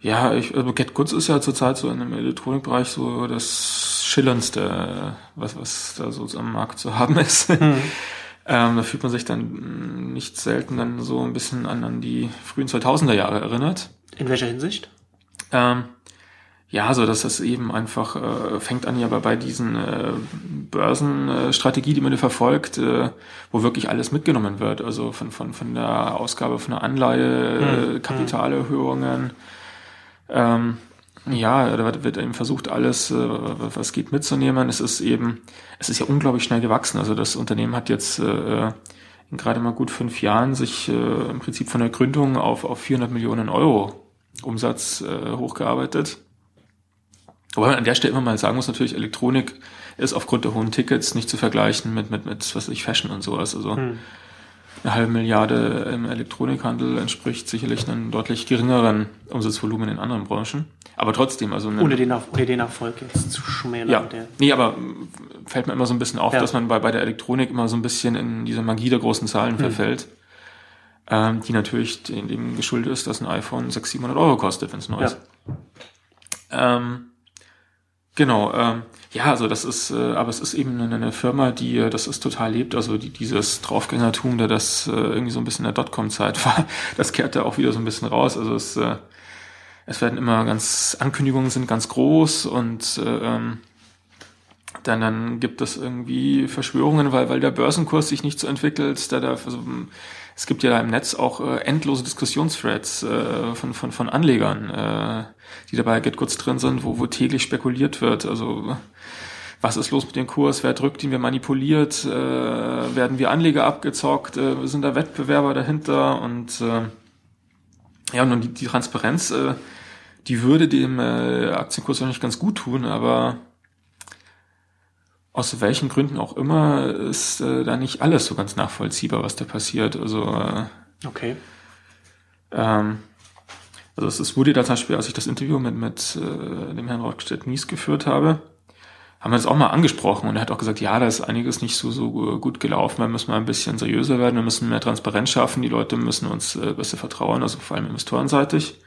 Ja, ich, also Get Goods ist ja zurzeit so in dem Elektronikbereich so das Schillerndste, was, was da so am Markt zu haben ist. ähm, da fühlt man sich dann nicht selten dann so ein bisschen an, an die frühen 2000er Jahre erinnert. In welcher Hinsicht? Ähm, ja, so dass das eben einfach äh, fängt an ja bei, bei diesen äh, Börsenstrategie, die man da verfolgt, äh, wo wirklich alles mitgenommen wird. Also von, von, von der Ausgabe von der Anleihe, äh, Kapitalerhöhungen. Ähm, ja, da wird, wird eben versucht, alles, äh, was geht, mitzunehmen. Es ist eben, es ist ja unglaublich schnell gewachsen. Also das Unternehmen hat jetzt äh, in gerade mal gut fünf Jahren sich äh, im Prinzip von der Gründung auf, auf 400 Millionen Euro Umsatz äh, hochgearbeitet. Aber man an der Stelle immer mal sagen muss, natürlich, Elektronik ist aufgrund der hohen Tickets nicht zu vergleichen mit, mit, mit was weiß ich, Fashion und sowas. Also eine halbe Milliarde im Elektronikhandel entspricht sicherlich einem deutlich geringeren Umsatzvolumen in anderen Branchen. Aber trotzdem, also ohne den, ohne den Erfolg jetzt zu schmälern. Ja, nee, aber fällt mir immer so ein bisschen auf, ja. dass man bei, bei der Elektronik immer so ein bisschen in diese Magie der großen Zahlen hm. verfällt, ähm, die natürlich dem geschuldet ist, dass ein iPhone 600, 700 Euro kostet, wenn es neu ja. ist. Ähm, genau, ähm, ja, also das ist, äh, aber es ist eben eine, eine Firma, die äh, das ist total lebt. Also die, dieses Draufgängertum, da das äh, irgendwie so ein bisschen in der Dotcom-Zeit war, das kehrt da auch wieder so ein bisschen raus. Also es, äh, es werden immer ganz Ankündigungen sind ganz groß und äh, ähm, dann, dann gibt es irgendwie Verschwörungen, weil, weil der Börsenkurs sich nicht so entwickelt. Da, da, also, es gibt ja im Netz auch äh, endlose Diskussionsthreads äh, von, von, von Anlegern, äh, die dabei kurz drin sind, wo, wo täglich spekuliert wird. Also was ist los mit dem Kurs, wer drückt ihn, wer manipuliert, äh, werden wir Anleger abgezockt, äh, sind da Wettbewerber dahinter? Und äh, ja, und die, die Transparenz, äh, die würde dem äh, Aktienkurs nicht ganz gut tun, aber aus welchen Gründen auch immer ist äh, da nicht alles so ganz nachvollziehbar, was da passiert. Also äh, okay. Ähm, also es, es wurde da zum Beispiel, als ich das Interview mit, mit äh, dem Herrn Rockstedt Mies geführt habe, haben wir das auch mal angesprochen und er hat auch gesagt, ja, da ist einiges nicht so, so gut gelaufen, wir müssen mal ein bisschen seriöser werden, wir müssen mehr Transparenz schaffen, die Leute müssen uns äh, besser vertrauen, also vor allem investorenseitig.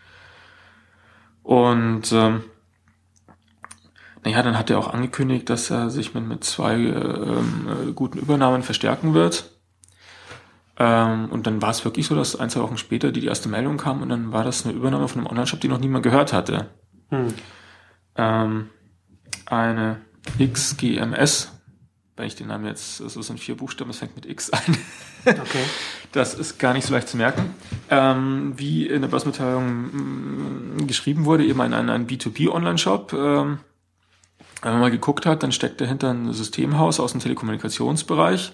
Und ähm, naja, dann hat er auch angekündigt, dass er sich mit, mit zwei äh, äh, guten Übernahmen verstärken wird. Ähm, und dann war es wirklich so, dass ein, zwei Wochen später die, die erste Meldung kam und dann war das eine Übernahme von einem Online-Shop, die noch niemand gehört hatte. Hm. Ähm, eine XGMS, wenn ich den Namen jetzt, das sind vier Buchstaben, es fängt mit X ein. Okay. Das ist gar nicht so leicht zu merken. Ähm, wie in der Börsenmitteilung mm, geschrieben wurde, eben ein, ein, ein B2B-Online-Shop. Ähm, wenn man mal geguckt hat, dann steckt dahinter ein Systemhaus aus dem Telekommunikationsbereich.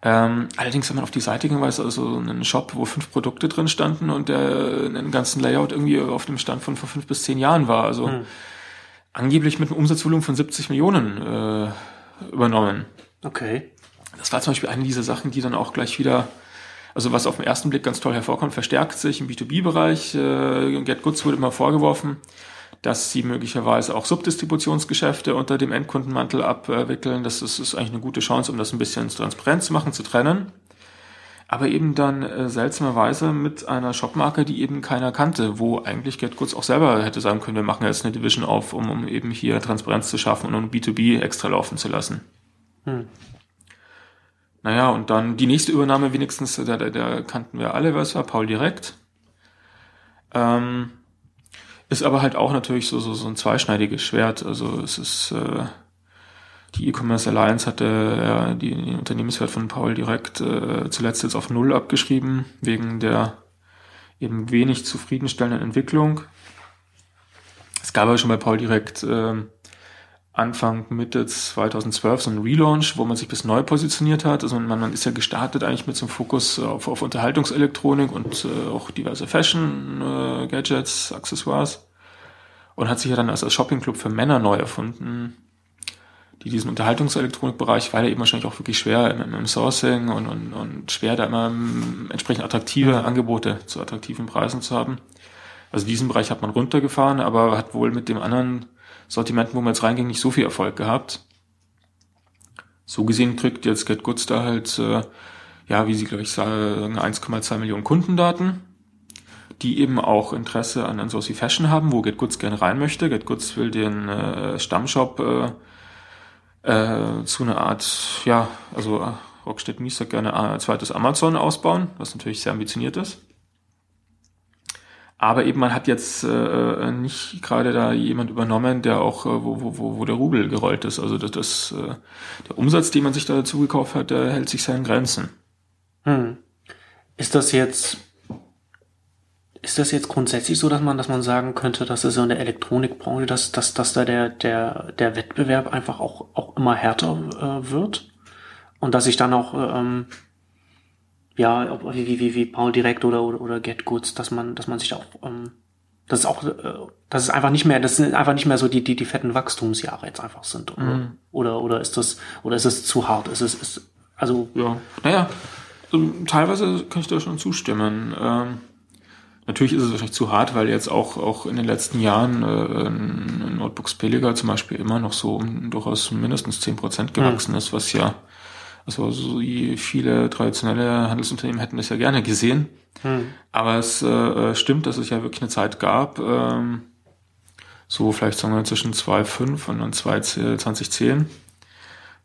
Ähm, allerdings, wenn man auf die Seite ging, war es also ein Shop, wo fünf Produkte drin standen und der in einem ganzen Layout irgendwie auf dem Stand von vor fünf bis zehn Jahren war. Also hm. angeblich mit einem Umsatzvolumen von 70 Millionen äh, übernommen. Okay. Das war zum Beispiel eine dieser Sachen, die dann auch gleich wieder, also was auf den ersten Blick ganz toll hervorkommt, verstärkt sich im B2B-Bereich. Äh, Get Goods wurde immer vorgeworfen, dass sie möglicherweise auch Subdistributionsgeschäfte unter dem Endkundenmantel abwickeln. Das ist, ist eigentlich eine gute Chance, um das ein bisschen transparent zu machen, zu trennen. Aber eben dann äh, seltsamerweise mit einer Shopmarke, die eben keiner kannte, wo eigentlich GetGoods auch selber hätte sagen können, wir machen jetzt eine Division auf, um, um eben hier Transparenz zu schaffen und um B2B extra laufen zu lassen. Hm. Naja, und dann die nächste Übernahme wenigstens, da, da, da kannten wir alle, was war Paul Direkt. Ähm, ist aber halt auch natürlich so, so, so ein zweischneidiges Schwert. Also es ist, äh, die E-Commerce Alliance hatte ja die, den Unternehmenswert von Paul direkt äh, zuletzt jetzt auf Null abgeschrieben, wegen der eben wenig zufriedenstellenden Entwicklung. Es gab aber schon bei Paul direkt äh, Anfang, Mitte 2012 so ein Relaunch, wo man sich bis neu positioniert hat. Also man, man ist ja gestartet eigentlich mit so einem Fokus auf, auf Unterhaltungselektronik und äh, auch diverse Fashion-Gadgets, äh, Accessoires. Und hat sich ja dann als, als Shoppingclub für Männer neu erfunden, die diesen Unterhaltungselektronikbereich, weil er eben wahrscheinlich auch wirklich schwer im, im Sourcing und, und, und schwer da immer ähm, entsprechend attraktive Angebote zu attraktiven Preisen zu haben. Also diesen Bereich hat man runtergefahren, aber hat wohl mit dem anderen Sortimenten, wo man jetzt reinging, nicht so viel Erfolg gehabt. So gesehen kriegt jetzt Get Goods da halt, äh, ja, wie sie, glaube ich, sagen, 1,2 Millionen Kundendaten, die eben auch Interesse an, an sowas wie Fashion haben, wo Get Goods gerne rein möchte. Get Goods will den äh, Stammshop äh, äh, zu einer Art, ja, also äh, Rockstedt Mies gerne ein zweites Amazon ausbauen, was natürlich sehr ambitioniert ist. Aber eben man hat jetzt äh, nicht gerade da jemand übernommen, der auch, äh, wo, wo, wo der Rubel gerollt ist. Also das, das äh, der Umsatz, den man sich da dazu gekauft hat, der hält sich seinen Grenzen. Hm. Ist das jetzt ist das jetzt grundsätzlich so, dass man, dass man sagen könnte, dass es so in der Elektronikbranche, dass, dass, dass da der, der, der Wettbewerb einfach auch, auch immer härter äh, wird? Und dass sich dann auch ähm, ja, wie, wie, wie Paul Direkt oder, oder, oder Get Goods, dass man, dass man sich auch, ähm, das ist auch, äh, das ist einfach nicht mehr, das sind einfach nicht mehr so die, die, die fetten Wachstumsjahre jetzt einfach sind. Oder, mhm. oder, oder ist das, oder ist es zu hart? Ist es, ist, also. Ja, naja, teilweise kann ich da schon zustimmen. Ähm, natürlich ist es wahrscheinlich zu hart, weil jetzt auch, auch in den letzten Jahren äh, ein Notebooks billiger zum Beispiel immer noch so um durchaus mindestens zehn Prozent gewachsen mhm. ist, was ja, also so viele traditionelle Handelsunternehmen hätten das ja gerne gesehen. Mhm. Aber es äh, stimmt, dass es ja wirklich eine Zeit gab, ähm, so vielleicht sagen wir zwischen 2,5 und dann 2010,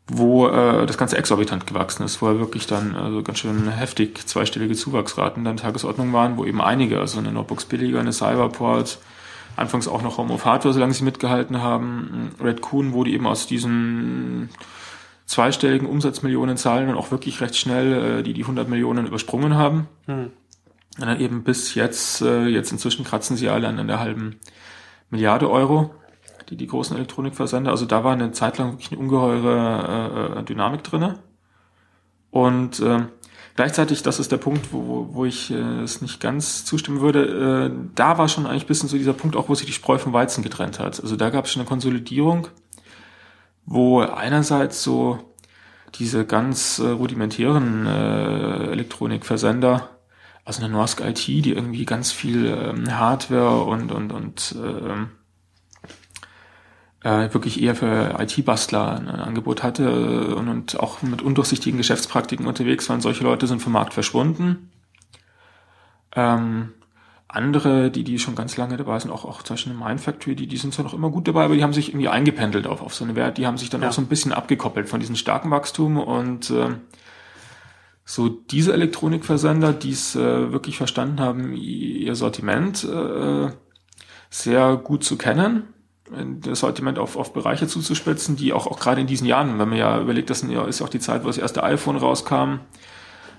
wo äh, das Ganze exorbitant gewachsen ist, wo er wirklich dann also ganz schön heftig zweistellige Zuwachsraten dann Tagesordnung waren, wo eben einige, also eine Notebooks billiger, eine Cyberport, anfangs auch noch Home of Hardware, solange sie mitgehalten haben, Red Coon wurde eben aus diesen zweistelligen Umsatzmillionenzahlen und auch wirklich recht schnell äh, die die 100 Millionen übersprungen haben. Hm. Und dann eben bis jetzt, äh, jetzt inzwischen kratzen sie alle an der halben Milliarde Euro die, die großen Elektronikversender. Also da war eine Zeit lang wirklich eine ungeheure äh, Dynamik drinne. Und äh, gleichzeitig, das ist der Punkt, wo, wo ich äh, es nicht ganz zustimmen würde, äh, da war schon eigentlich bisschen so dieser Punkt auch, wo sich die Spreu vom Weizen getrennt hat. Also da gab es schon eine Konsolidierung, wo einerseits so diese ganz äh, rudimentären äh, Elektronikversender, also eine Norsk IT, die irgendwie ganz viel ähm, Hardware und und und äh, äh, wirklich eher für IT-Bastler ein Angebot hatte und, und auch mit undurchsichtigen Geschäftspraktiken unterwegs waren. Solche Leute sind vom Markt verschwunden. Ähm, andere, die, die schon ganz lange dabei sind, auch, auch zum Beispiel eine Mindfactory, die, die sind zwar noch immer gut dabei, aber die haben sich irgendwie eingependelt auf, auf so eine Wert, die haben sich dann ja. auch so ein bisschen abgekoppelt von diesem starken Wachstum und äh, so diese Elektronikversender, die es äh, wirklich verstanden haben, ihr Sortiment äh, sehr gut zu kennen, das Sortiment auf, auf Bereiche zuzuspitzen, die auch, auch gerade in diesen Jahren, wenn man ja überlegt, das ist ja auch die Zeit, wo das erste iPhone rauskam.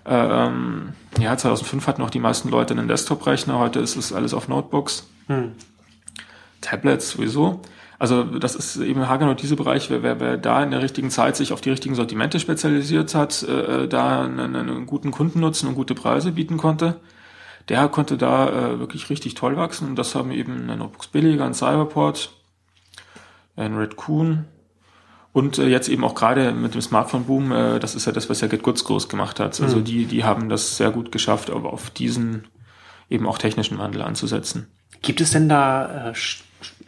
Ähm, ja, 2005 hatten auch die meisten Leute einen Desktop-Rechner, heute ist es alles auf Notebooks. Hm. Tablets sowieso. Also das ist eben haargenau diese Bereich, wer, wer, wer da in der richtigen Zeit sich auf die richtigen Sortimente spezialisiert hat, äh, da einen, einen guten Kundennutzen und gute Preise bieten konnte, der konnte da äh, wirklich richtig toll wachsen. Und das haben eben Notebooks billiger, ein Cyberport, ein Red Coon. Und äh, jetzt eben auch gerade mit dem Smartphone-Boom, äh, das ist ja das, was ja Get Goods groß gemacht hat. Also mhm. die, die haben das sehr gut geschafft, aber auf diesen eben auch technischen Wandel anzusetzen. Gibt es denn da äh,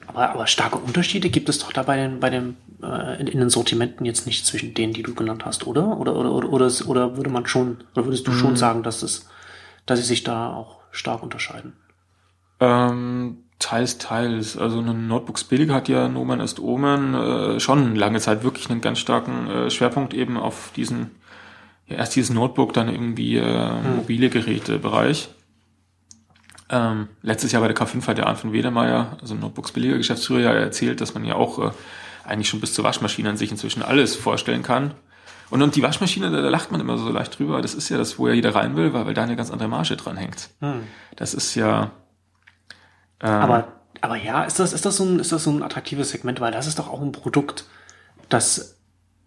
aber, aber starke Unterschiede? Gibt es doch da bei den, bei den äh, in, in, den Sortimenten jetzt nicht zwischen denen, die du genannt hast, oder? Oder, oder, oder, oder, oder würde man schon, oder würdest du mhm. schon sagen, dass es, dass sie sich da auch stark unterscheiden? Ähm, Teils, teils. Also ein Notebooks billiger hat ja Nomen ist Omen äh, schon lange Zeit wirklich einen ganz starken äh, Schwerpunkt eben auf diesen, ja, erst dieses Notebook, dann irgendwie äh, hm. mobile Geräte-Bereich. Ähm, letztes Jahr bei der K5 hat der Arndt von Wedermeier, also Notebooks billiger Geschäftsführer, ja erzählt, dass man ja auch äh, eigentlich schon bis zur Waschmaschine an sich inzwischen alles vorstellen kann. Und, und die Waschmaschine, da, da lacht man immer so leicht drüber, das ist ja das, wo ja jeder rein will, weil, weil da eine ganz andere Marge dran hängt. Hm. Das ist ja, ähm, aber, aber ja, ist das, ist das so ein, ist das so ein attraktives Segment, weil das ist doch auch ein Produkt, das,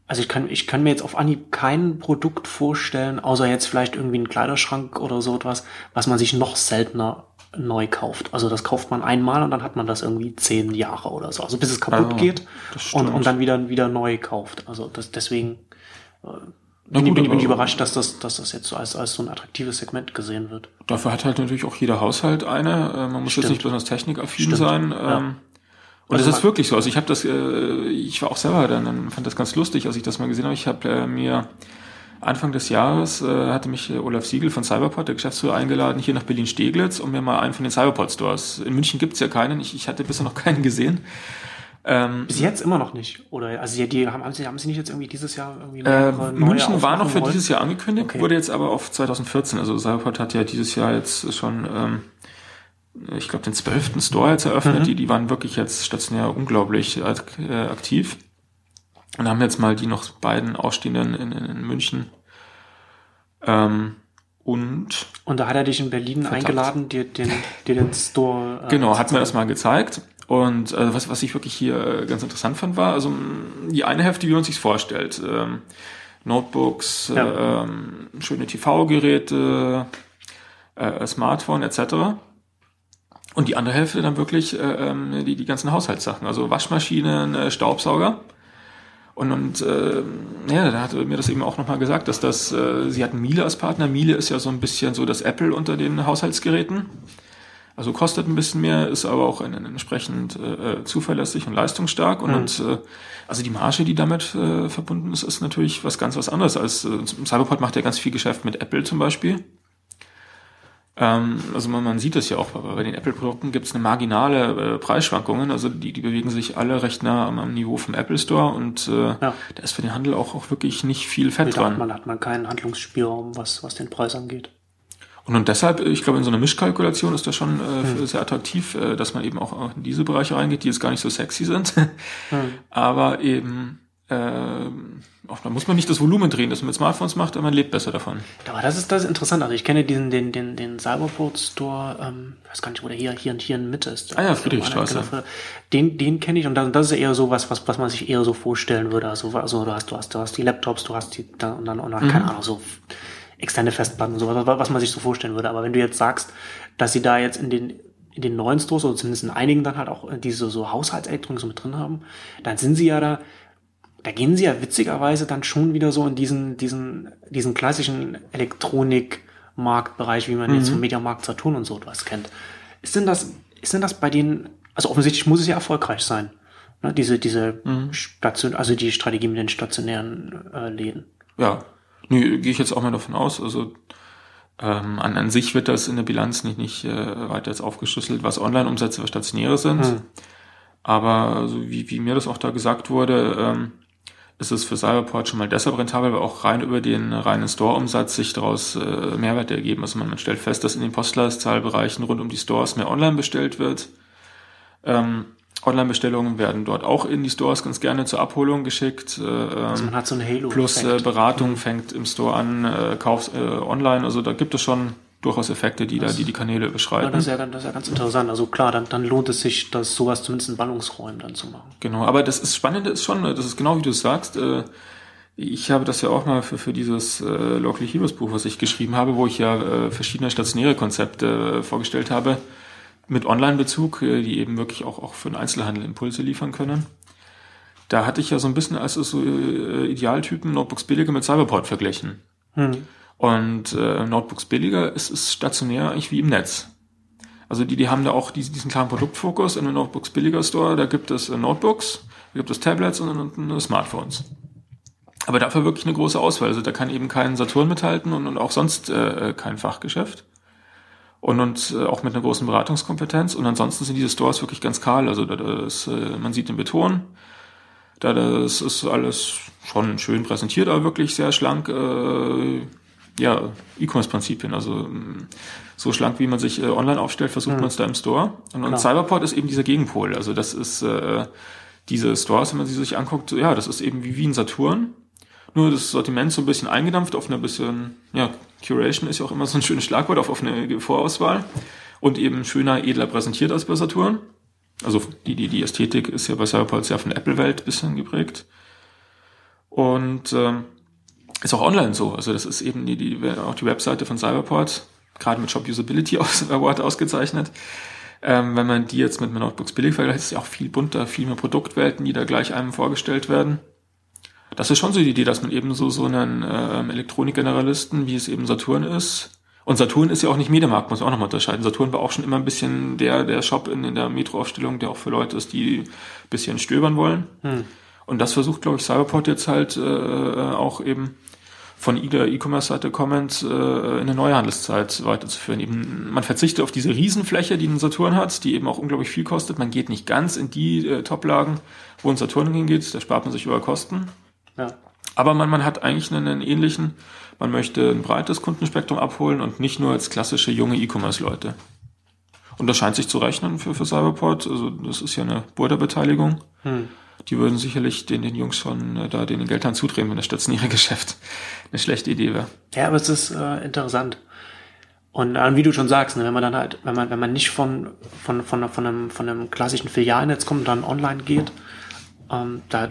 also ich kann, ich kann mir jetzt auf Anhieb kein Produkt vorstellen, außer jetzt vielleicht irgendwie einen Kleiderschrank oder so etwas, was man sich noch seltener neu kauft. Also das kauft man einmal und dann hat man das irgendwie zehn Jahre oder so. Also bis es kaputt also, geht und, und dann wieder, wieder neu kauft. Also das, deswegen, äh, bin, gut, bin, bin ich überrascht, dass das, dass das jetzt so als, als so ein attraktives Segment gesehen wird. Dafür hat halt natürlich auch jeder Haushalt eine. Äh, man muss Stimmt. jetzt nicht besonders technikaffin Stimmt. sein. Ja. Ähm, und also es ist wirklich so. Also ich habe das, äh, ich war auch selber dann, fand das ganz lustig, als ich das mal gesehen habe. Ich habe äh, mir Anfang des Jahres äh, hatte mich äh, Olaf Siegel von Cyberport, der Geschäftsführer, eingeladen hier nach Berlin-Steglitz, um mir mal einen von den Cyberport-Stores. In München gibt's ja keinen. Ich, ich hatte bisher noch keinen gesehen. Ähm, Bis jetzt immer noch nicht. Oder also die, die haben, haben, sie, haben sie nicht jetzt irgendwie dieses Jahr irgendwie äh, München war noch für wollen? dieses Jahr angekündigt, okay. wurde jetzt aber auf 2014. Also Cyberport hat ja dieses Jahr jetzt schon, ähm, ich glaube, den zwölften Store jetzt eröffnet. Mhm. Die, die waren wirklich jetzt stationär unglaublich äh, aktiv. Und haben jetzt mal die noch beiden Ausstehenden in, in, in München. Ähm, und und da hat er dich in Berlin vertagt. eingeladen, dir den, dir den Store. Äh, genau, hat mir das mal gezeigt. Und äh, was, was ich wirklich hier äh, ganz interessant fand, war, also die eine Hälfte, wie man sich vorstellt. Ähm, Notebooks, ja. ähm, schöne TV-Geräte, äh, Smartphone etc. Und die andere Hälfte dann wirklich äh, ähm, die, die ganzen Haushaltssachen, also Waschmaschinen, äh, Staubsauger. Und, und äh, ja, da hat er mir das eben auch nochmal gesagt, dass das, äh, sie hatten Miele als Partner. Miele ist ja so ein bisschen so das Apple unter den Haushaltsgeräten. Also kostet ein bisschen mehr, ist aber auch entsprechend äh, zuverlässig und leistungsstark. Und, mhm. und äh, also die Marge, die damit äh, verbunden ist, ist natürlich was ganz was anderes als äh, Cyberport macht ja ganz viel Geschäft mit Apple zum Beispiel. Ähm, also man, man sieht es ja auch, bei den Apple-Produkten gibt es eine marginale äh, Preisschwankungen, also die, die bewegen sich alle recht nah am, am Niveau vom Apple Store und äh, ja. da ist für den Handel auch, auch wirklich nicht viel Fett da dran. Hat man hat man keinen Handlungsspielraum, was, was den Preis angeht. Und, und deshalb, ich glaube, in so einer Mischkalkulation ist das schon äh, hm. sehr attraktiv, äh, dass man eben auch in diese Bereiche reingeht, die jetzt gar nicht so sexy sind, hm. aber eben äh, auch da muss man nicht das Volumen drehen, das man mit Smartphones macht, aber man lebt besser davon. Aber das ist das ist interessant. Also ich kenne diesen den den den Cyberport Store, ähm, weiß gar nicht, wo der hier hier hier in Mitte ist. Ah ja, Friedrichstraße. Genau, den den kenne ich und das, das ist eher so was was was man sich eher so vorstellen würde. Also also du hast du hast du hast die Laptops, du hast die da und dann und dann mhm. keine Ahnung so externe Festplatten und so was, was man sich so vorstellen würde. Aber wenn du jetzt sagst, dass sie da jetzt in den in den neuen Stores oder zumindest in einigen dann halt auch diese so Haushaltselektronik so mit drin haben, dann sind sie ja da da gehen sie ja witzigerweise dann schon wieder so in diesen, diesen, diesen klassischen Elektronikmarktbereich, wie man mhm. jetzt vom Mediamarkt Saturn und so etwas kennt. Ist denn das, ist denn das bei denen, also offensichtlich muss es ja erfolgreich sein, ne? diese, diese mhm. Station, also die Strategie mit den stationären äh, Läden. Ja, nee, gehe ich jetzt auch mal davon aus, also ähm, an, an sich wird das in der Bilanz nicht, nicht äh, weiter jetzt aufgeschlüsselt, was Online-Umsätze für stationäre sind. Mhm. Aber also wie, wie mir das auch da gesagt wurde, ähm, ist es für Cyberport schon mal deshalb rentabel, weil auch rein über den reinen Store-Umsatz sich daraus äh, Mehrwerte ergeben. Also man, man stellt fest, dass in den Postleitzahlbereichen rund um die Stores mehr online bestellt wird. Ähm, Online-Bestellungen werden dort auch in die Stores ganz gerne zur Abholung geschickt. Äh, also man hat so ein Halo. Plus äh, Beratung mhm. fängt im Store an, äh, Kauf äh, online. Also da gibt es schon durchaus Effekte, die das, da die, die Kanäle überschreiten. Ja, das, ist ja, das ist ja ganz interessant. Also klar, dann, dann lohnt es sich, das sowas zumindest in Ballungsräumen dann zu machen. Genau, aber das ist Spannende ist schon, das ist genau wie du es sagst, äh, ich habe das ja auch mal für, für dieses äh, Local Heroes Buch, was ich geschrieben habe, wo ich ja äh, verschiedene stationäre Konzepte äh, vorgestellt habe, mit Online-Bezug, äh, die eben wirklich auch, auch für den Einzelhandel Impulse liefern können. Da hatte ich ja so ein bisschen als so äh, Idealtypen Notebooks billiger mit Cyberport verglichen. Hm. Und äh, Notebooks billiger ist, ist stationär eigentlich wie im Netz. Also die, die haben da auch diesen, diesen klaren Produktfokus in den Notebooks billiger Store. Da gibt es äh, Notebooks, da gibt es Tablets und, und, und Smartphones. Aber dafür wirklich eine große Auswahl. Also da kann eben kein Saturn mithalten und, und auch sonst äh, kein Fachgeschäft. Und, und äh, auch mit einer großen Beratungskompetenz. Und ansonsten sind diese Stores wirklich ganz kahl. Also da, das, äh, man sieht den Beton. Da das ist alles schon schön präsentiert, aber wirklich sehr schlank. Äh, ja, E-Commerce-Prinzipien. Also mm, so schlank, wie man sich äh, online aufstellt, versucht mhm. man es da im Store. Und, und Cyberport ist eben dieser Gegenpol. Also das ist äh, diese Stores, wenn man sie sich anguckt, ja, das ist eben wie, wie ein Saturn. Nur das Sortiment so ein bisschen eingedampft auf eine bisschen, ja, Curation ist ja auch immer so ein schönes Schlagwort, auf, auf eine Vorauswahl. Und eben schöner, edler präsentiert als bei Saturn. Also die, die, die Ästhetik ist ja bei Cyberport sehr von der Apple-Welt bisschen geprägt. Und ähm, ist auch online so. Also das ist eben die, die, auch die Webseite von Cyberport, gerade mit Shop Usability Award ausgezeichnet. Ähm, wenn man die jetzt mit Notebooks billig vergleicht, ist ja auch viel bunter, viel mehr Produktwelten, die da gleich einem vorgestellt werden. Das ist schon so die Idee, dass man eben so, so einen ähm, Elektronikgeneralisten, wie es eben Saturn ist, und Saturn ist ja auch nicht Mediamarkt, muss man auch nochmal unterscheiden. Saturn war auch schon immer ein bisschen der, der Shop in, in der Metro-Aufstellung, der auch für Leute ist, die ein bisschen stöbern wollen. Hm. Und das versucht, glaube ich, Cyberport jetzt halt äh, auch eben von der E-Commerce-Seite kommend äh, in eine neue Handelszeit weiterzuführen. Eben, man verzichtet auf diese Riesenfläche, die ein Saturn hat, die eben auch unglaublich viel kostet. Man geht nicht ganz in die äh, Top-Lagen, wo ein Saturn hingeht. Da spart man sich über Kosten. Ja. Aber man, man hat eigentlich einen, einen ähnlichen, man möchte ein breites Kundenspektrum abholen und nicht nur als klassische junge E-Commerce-Leute. Und das scheint sich zu rechnen für, für Cyberport. Also das ist ja eine Burda-Beteiligung. Hm die würden sicherlich den, den Jungs von äh, da den Geldhahn zudrehen, wenn das stationäre Geschäft eine schlechte Idee wäre. Ja, aber es ist äh, interessant. Und äh, wie du schon sagst, ne, wenn man dann halt, wenn man, wenn man nicht von, von, von, von, einem, von einem klassischen Filialnetz kommt und dann online geht, ähm, da,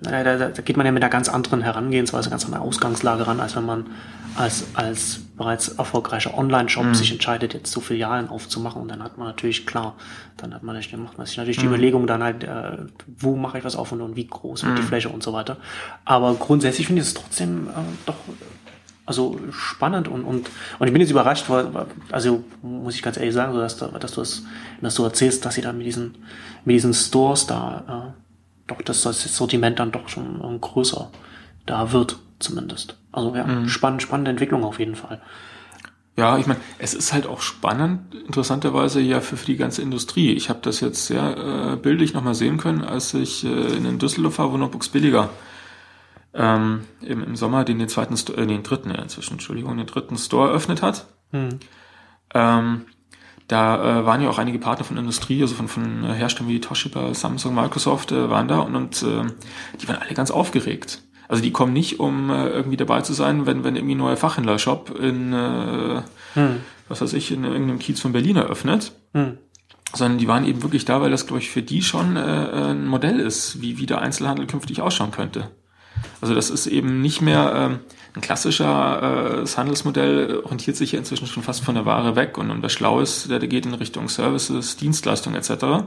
da, da, da geht man ja mit einer ganz anderen Herangehensweise, ganz anderen Ausgangslage ran, als wenn man als, als bereits erfolgreicher Online-Shop mhm. sich entscheidet, jetzt so Filialen aufzumachen. Und dann hat man natürlich, klar, dann hat man, dann macht man sich natürlich die mhm. Überlegung dann halt, äh, wo mache ich was auf und, und wie groß wird die mhm. Fläche und so weiter. Aber grundsätzlich finde ich es trotzdem äh, doch also spannend und, und, und ich bin jetzt überrascht, weil, also muss ich ganz ehrlich sagen, so dass, du, dass du es, dass du erzählst, dass sie da mit diesen, mit diesen Stores da äh, doch dass das Sortiment dann doch schon äh, größer da wird, zumindest. Also ja, mhm. spannend, spannende Entwicklung auf jeden Fall. Ja, ich meine, es ist halt auch spannend, interessanterweise ja für, für die ganze Industrie. Ich habe das jetzt sehr äh, bildlich nochmal sehen können, als ich äh, in den Düsseldorf war, wo Notebooks billiger ähm, im, im Sommer den, den zweiten, äh, den dritten ja, inzwischen, Entschuldigung, den dritten Store eröffnet hat. Mhm. Ähm, da äh, waren ja auch einige Partner von Industrie, also von, von Herstellern wie Toshiba, Samsung, Microsoft äh, waren da und, und äh, die waren alle ganz aufgeregt. Also die kommen nicht, um äh, irgendwie dabei zu sein, wenn, wenn irgendwie ein neuer Fachhändler-Shop in, äh, hm. was weiß ich, in irgendeinem Kiez von Berlin eröffnet. Hm. Sondern die waren eben wirklich da, weil das, glaube ich, für die schon äh, ein Modell ist, wie, wie der Einzelhandel künftig ausschauen könnte. Also das ist eben nicht mehr ähm, ein klassischer äh, das Handelsmodell, orientiert sich ja inzwischen schon fast von der Ware weg und, und wer schlau ist, der, der geht in Richtung Services, Dienstleistungen etc.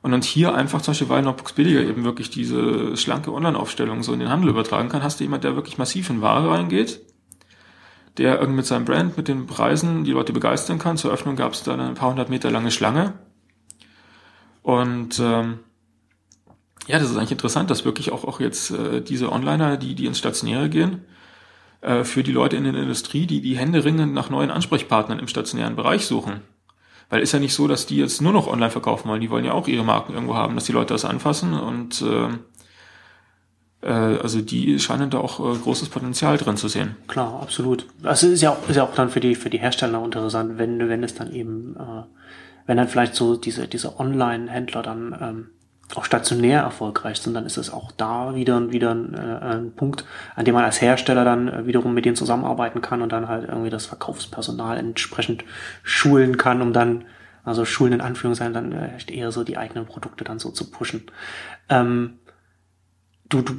Und dann hier einfach zum Beispiel, weil Notebooks billiger eben wirklich diese schlanke Online-Aufstellung so in den Handel übertragen kann, hast du jemand, der wirklich massiv in Ware reingeht, der irgendwie mit seinem Brand, mit den Preisen die Leute begeistern kann. Zur Öffnung gab es da eine paar hundert Meter lange Schlange. Und ähm, ja, das ist eigentlich interessant, dass wirklich auch, auch jetzt äh, diese Onliner, die, die ins Stationäre gehen, äh, für die Leute in der Industrie, die die Hände ringend nach neuen Ansprechpartnern im stationären Bereich suchen. Weil ist ja nicht so, dass die jetzt nur noch online verkaufen wollen, die wollen ja auch ihre Marken irgendwo haben, dass die Leute das anfassen und äh, äh, also die scheinen da auch äh, großes Potenzial drin zu sehen. Klar, absolut. Das ist ja auch, ist ja auch dann für die, für die Hersteller interessant, wenn, wenn es dann eben, äh, wenn dann vielleicht so diese, diese Online-Händler dann ähm, auch stationär erfolgreich sind, dann ist es auch da wieder, wieder ein, äh, ein Punkt, an dem man als Hersteller dann äh, wiederum mit denen zusammenarbeiten kann und dann halt irgendwie das Verkaufspersonal entsprechend schulen kann, um dann, also schulen in Anführungszeichen, dann äh, eher so die eigenen Produkte dann so zu pushen. Ähm, du, du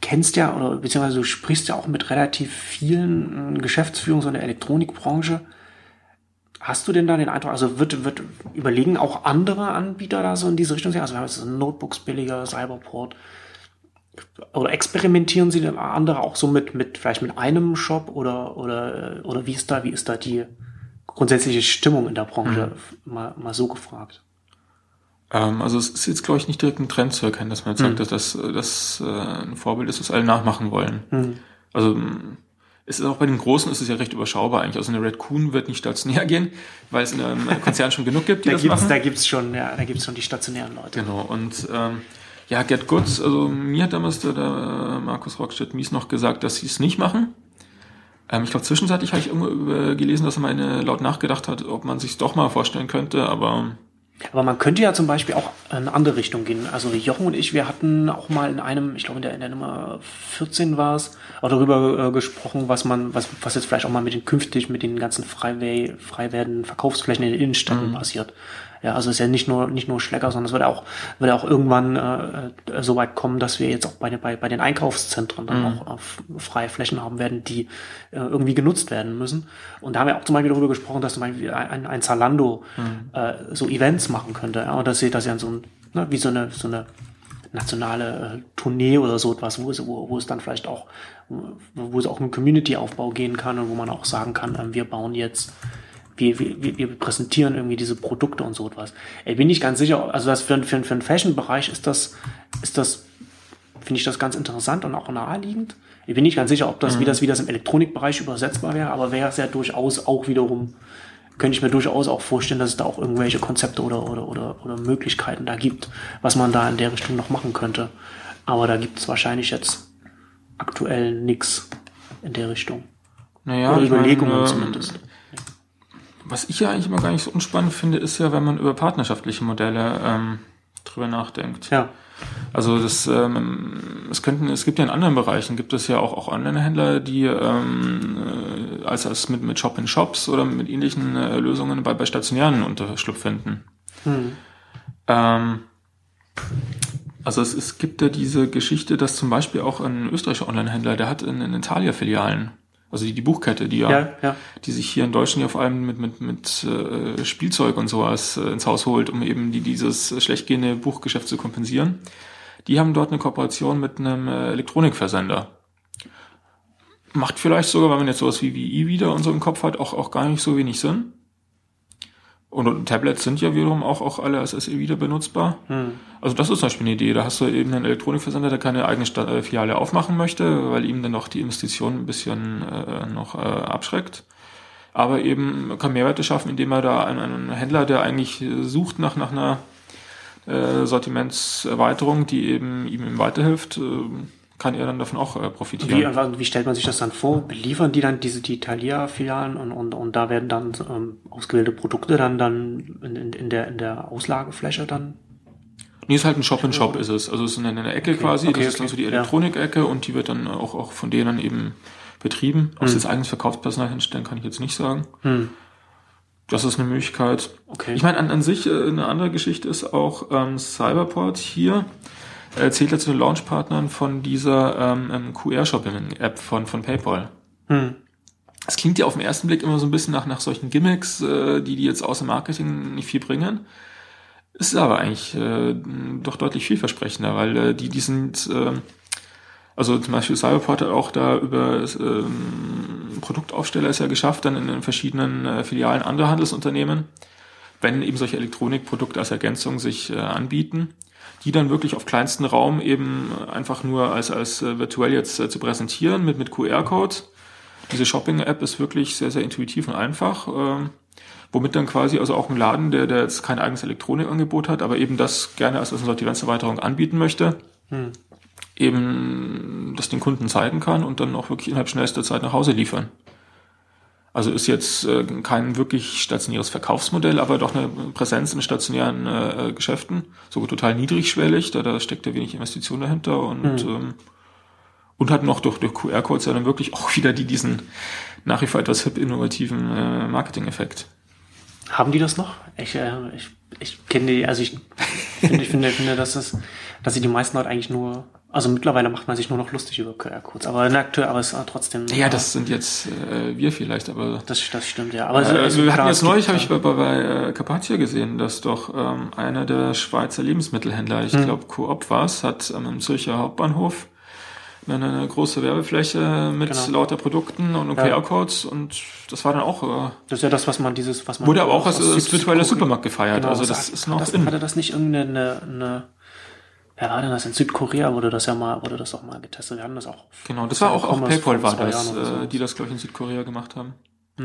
kennst ja, oder beziehungsweise du sprichst ja auch mit relativ vielen Geschäftsführungen so in der Elektronikbranche. Hast du denn da den Eindruck, also wird, wird überlegen auch andere Anbieter da so in diese Richtung? Also wir haben jetzt Notebooks billiger, Cyberport. Oder experimentieren sie denn andere auch so mit, mit, vielleicht mit einem Shop oder, oder, oder wie ist da, wie ist da die grundsätzliche Stimmung in der Branche? Mhm. Mal, mal so gefragt. Ähm, also es ist jetzt, glaube ich, nicht direkt ein Trend zu erkennen, dass man jetzt mhm. sagt, dass das, das äh, ein Vorbild ist, was alle nachmachen wollen. Mhm. Also es ist auch bei den Großen ist es ja recht überschaubar eigentlich. Also eine Red Coon wird nicht stationär gehen, weil es in einem Konzern schon genug gibt, die da das gibt's, machen. Da gibt's schon, ja, da gibt's schon die stationären Leute. Genau. Und ähm, ja, Get Goods, also mir hat damals der, der Markus Rockstedt-Mies noch gesagt, dass sie es nicht machen. Ähm, ich glaube, zwischenzeitlich habe ich irgendwo gelesen, dass er mal eine, laut nachgedacht hat, ob man sich doch mal vorstellen könnte, aber aber man könnte ja zum Beispiel auch in eine andere Richtung gehen. Also Jochen und ich, wir hatten auch mal in einem, ich glaube in der, in der Nummer 14 war es, auch darüber äh, gesprochen, was man, was, was jetzt vielleicht auch mal mit den künftig, mit den ganzen frei, frei werdenden Verkaufsflächen in den Innenstädten mhm. passiert. Ja, also es ist ja nicht nur nicht nur Schlecker, sondern es wird auch wird auch irgendwann äh, so weit kommen, dass wir jetzt auch bei, bei, bei den Einkaufszentren dann mhm. auch auf freie Flächen haben werden, die äh, irgendwie genutzt werden müssen. Und da haben wir auch zum Beispiel darüber gesprochen, dass zum Beispiel ein, ein Zalando mhm. äh, so Events machen könnte. Ja, und das sieht das ja so ein, ne, wie so eine so eine nationale äh, Tournee oder so etwas, wo es, wo, wo es dann vielleicht auch, wo es auch einen Community-Aufbau gehen kann und wo man auch sagen kann, äh, wir bauen jetzt wir, wir, wir präsentieren irgendwie diese Produkte und so etwas. Ich bin nicht ganz sicher, also das für, für, für den Fashion-Bereich ist das, ist das, finde ich das ganz interessant und auch naheliegend. Ich bin nicht ganz sicher, ob das, mhm. wie das, wie das im Elektronikbereich übersetzbar wäre, aber wäre es ja durchaus auch wiederum, könnte ich mir durchaus auch vorstellen, dass es da auch irgendwelche Konzepte oder, oder, oder, oder Möglichkeiten da gibt, was man da in der Richtung noch machen könnte. Aber da gibt es wahrscheinlich jetzt aktuell nichts in der Richtung. Naja, oder Überlegungen meine, zumindest was ich ja eigentlich immer gar nicht so unspannend finde, ist ja, wenn man über partnerschaftliche Modelle ähm, drüber nachdenkt. Ja. Also das, ähm, es könnten, es gibt ja in anderen Bereichen gibt es ja auch, auch Online-Händler, die ähm, äh, als, als mit, mit Shop-in-Shops oder mit ähnlichen äh, Lösungen bei, bei stationären Unterschlupf finden. Hm. Ähm, also es, es gibt ja diese Geschichte, dass zum Beispiel auch ein österreichischer Online-Händler, der hat in, in Italia Filialen Also die, die Buchkette, die ja, Ja, ja. die sich hier in Deutschland ja vor allem mit, mit, mit äh, Spielzeug und sowas äh, ins Haus holt, um eben die, dieses schlecht gehende Buchgeschäft zu kompensieren. Die haben dort eine Kooperation mit einem äh, Elektronikversender. Macht vielleicht sogar, wenn man jetzt sowas wie, wie E-Wieder und so im Kopf hat, auch, auch gar nicht so wenig Sinn. Und, Tablets sind ja wiederum auch, auch alle als SE wieder benutzbar. Also das ist zum Beispiel eine Idee. Da hast du eben einen Elektronikversender, der keine eigene Sta äh, Filiale aufmachen möchte, weil ihm dann noch die Investition ein bisschen äh, noch äh, abschreckt. Aber eben kann Mehrwerte schaffen, indem er da einen, einen Händler, der eigentlich sucht nach, nach einer äh, Sortimentserweiterung, die eben ihm weiterhilft, äh, kann er dann davon auch äh, profitieren. Wie, also wie stellt man sich das dann vor? Beliefern die dann diese die Thalia-Filialen und, und, und da werden dann ähm, ausgewählte Produkte dann, dann in, in, in, der, in der Auslagefläche dann? Nee, ist halt ein Shop in Shop ist es. Also es ist in einer Ecke quasi. okay, das ist dann okay, so die ja. Elektronik-Ecke und die wird dann auch, auch von denen eben betrieben. Ob sie jetzt eigenes Verkaufspersonal hinstellen, kann ich jetzt nicht sagen. Hm. Das ist eine Möglichkeit. Okay. Ich meine, an, an sich äh, eine andere Geschichte ist auch ähm, Cyberport hier äh, zählt ja zu den Launchpartnern von dieser ähm, ähm, QR-Shopping-App von, von PayPal. Hm. Es klingt ja auf den ersten Blick immer so ein bisschen nach, nach solchen Gimmicks, äh, die die jetzt außer Marketing nicht viel bringen. Ist aber eigentlich äh, doch deutlich vielversprechender, weil äh, die, die sind, äh, also zum Beispiel Cyberport hat auch da über ähm, Produktaufsteller es ja geschafft, dann in den verschiedenen äh, Filialen anderer Handelsunternehmen, wenn eben solche Elektronikprodukte als Ergänzung sich äh, anbieten, die dann wirklich auf kleinsten Raum eben einfach nur als, als äh, virtuell jetzt äh, zu präsentieren mit, mit QR-Code. Diese Shopping-App ist wirklich sehr, sehr intuitiv und einfach. ähm, womit dann quasi also auch ein Laden, der, der jetzt kein eigenes Elektronikangebot hat, aber eben das gerne als, als Sortimentserweiterung anbieten möchte, eben das den Kunden zeigen kann und dann auch wirklich innerhalb schnellster Zeit nach Hause liefern. Also ist jetzt äh, kein wirklich stationäres Verkaufsmodell, aber doch eine Präsenz in stationären äh, Geschäften, sogar total niedrigschwellig, da, da steckt ja wenig Investition dahinter und ähm, und hat noch durch, durch QR-Codes ja dann wirklich auch wieder die, diesen nach wie vor etwas hip innovativen äh, Marketing-Effekt. Haben die das noch? Ich, äh, ich, ich kenne die, also ich finde, ich finde, finde, dass es, dass sie die meisten Leute eigentlich nur, also mittlerweile macht man sich nur noch lustig über QR-Codes, aber aktuell, aber es ist trotzdem. Ja, das sind jetzt äh, wir vielleicht, aber das, das stimmt, ja. Aber Äh, es- wir hatten jetzt es neulich, habe ich bei, bei, bei äh, Carpathia gesehen, dass doch ähm, einer der Schweizer Lebensmittelhändler, ich glaube Coop war's, hat ähm, im Zürcher Hauptbahnhof eine, große Werbefläche mit Genau. lauter Produkten und Ja. QR-Codes und das war dann auch, äh, Das ist ja das, was man dieses, was man. wurde aber auch als, als virtueller Supermarkt gefeiert. Genau, also das hat- ist noch das, in. Hatte das nicht irgendeine, eine, wer war denn das? In Südkorea wurde das ja mal, wurde das auch mal getestet. Wir hatten das auch. Genau, das war auch, auch Commerce PayPal war das, so. äh, die das, glaube ich, in Südkorea gemacht haben.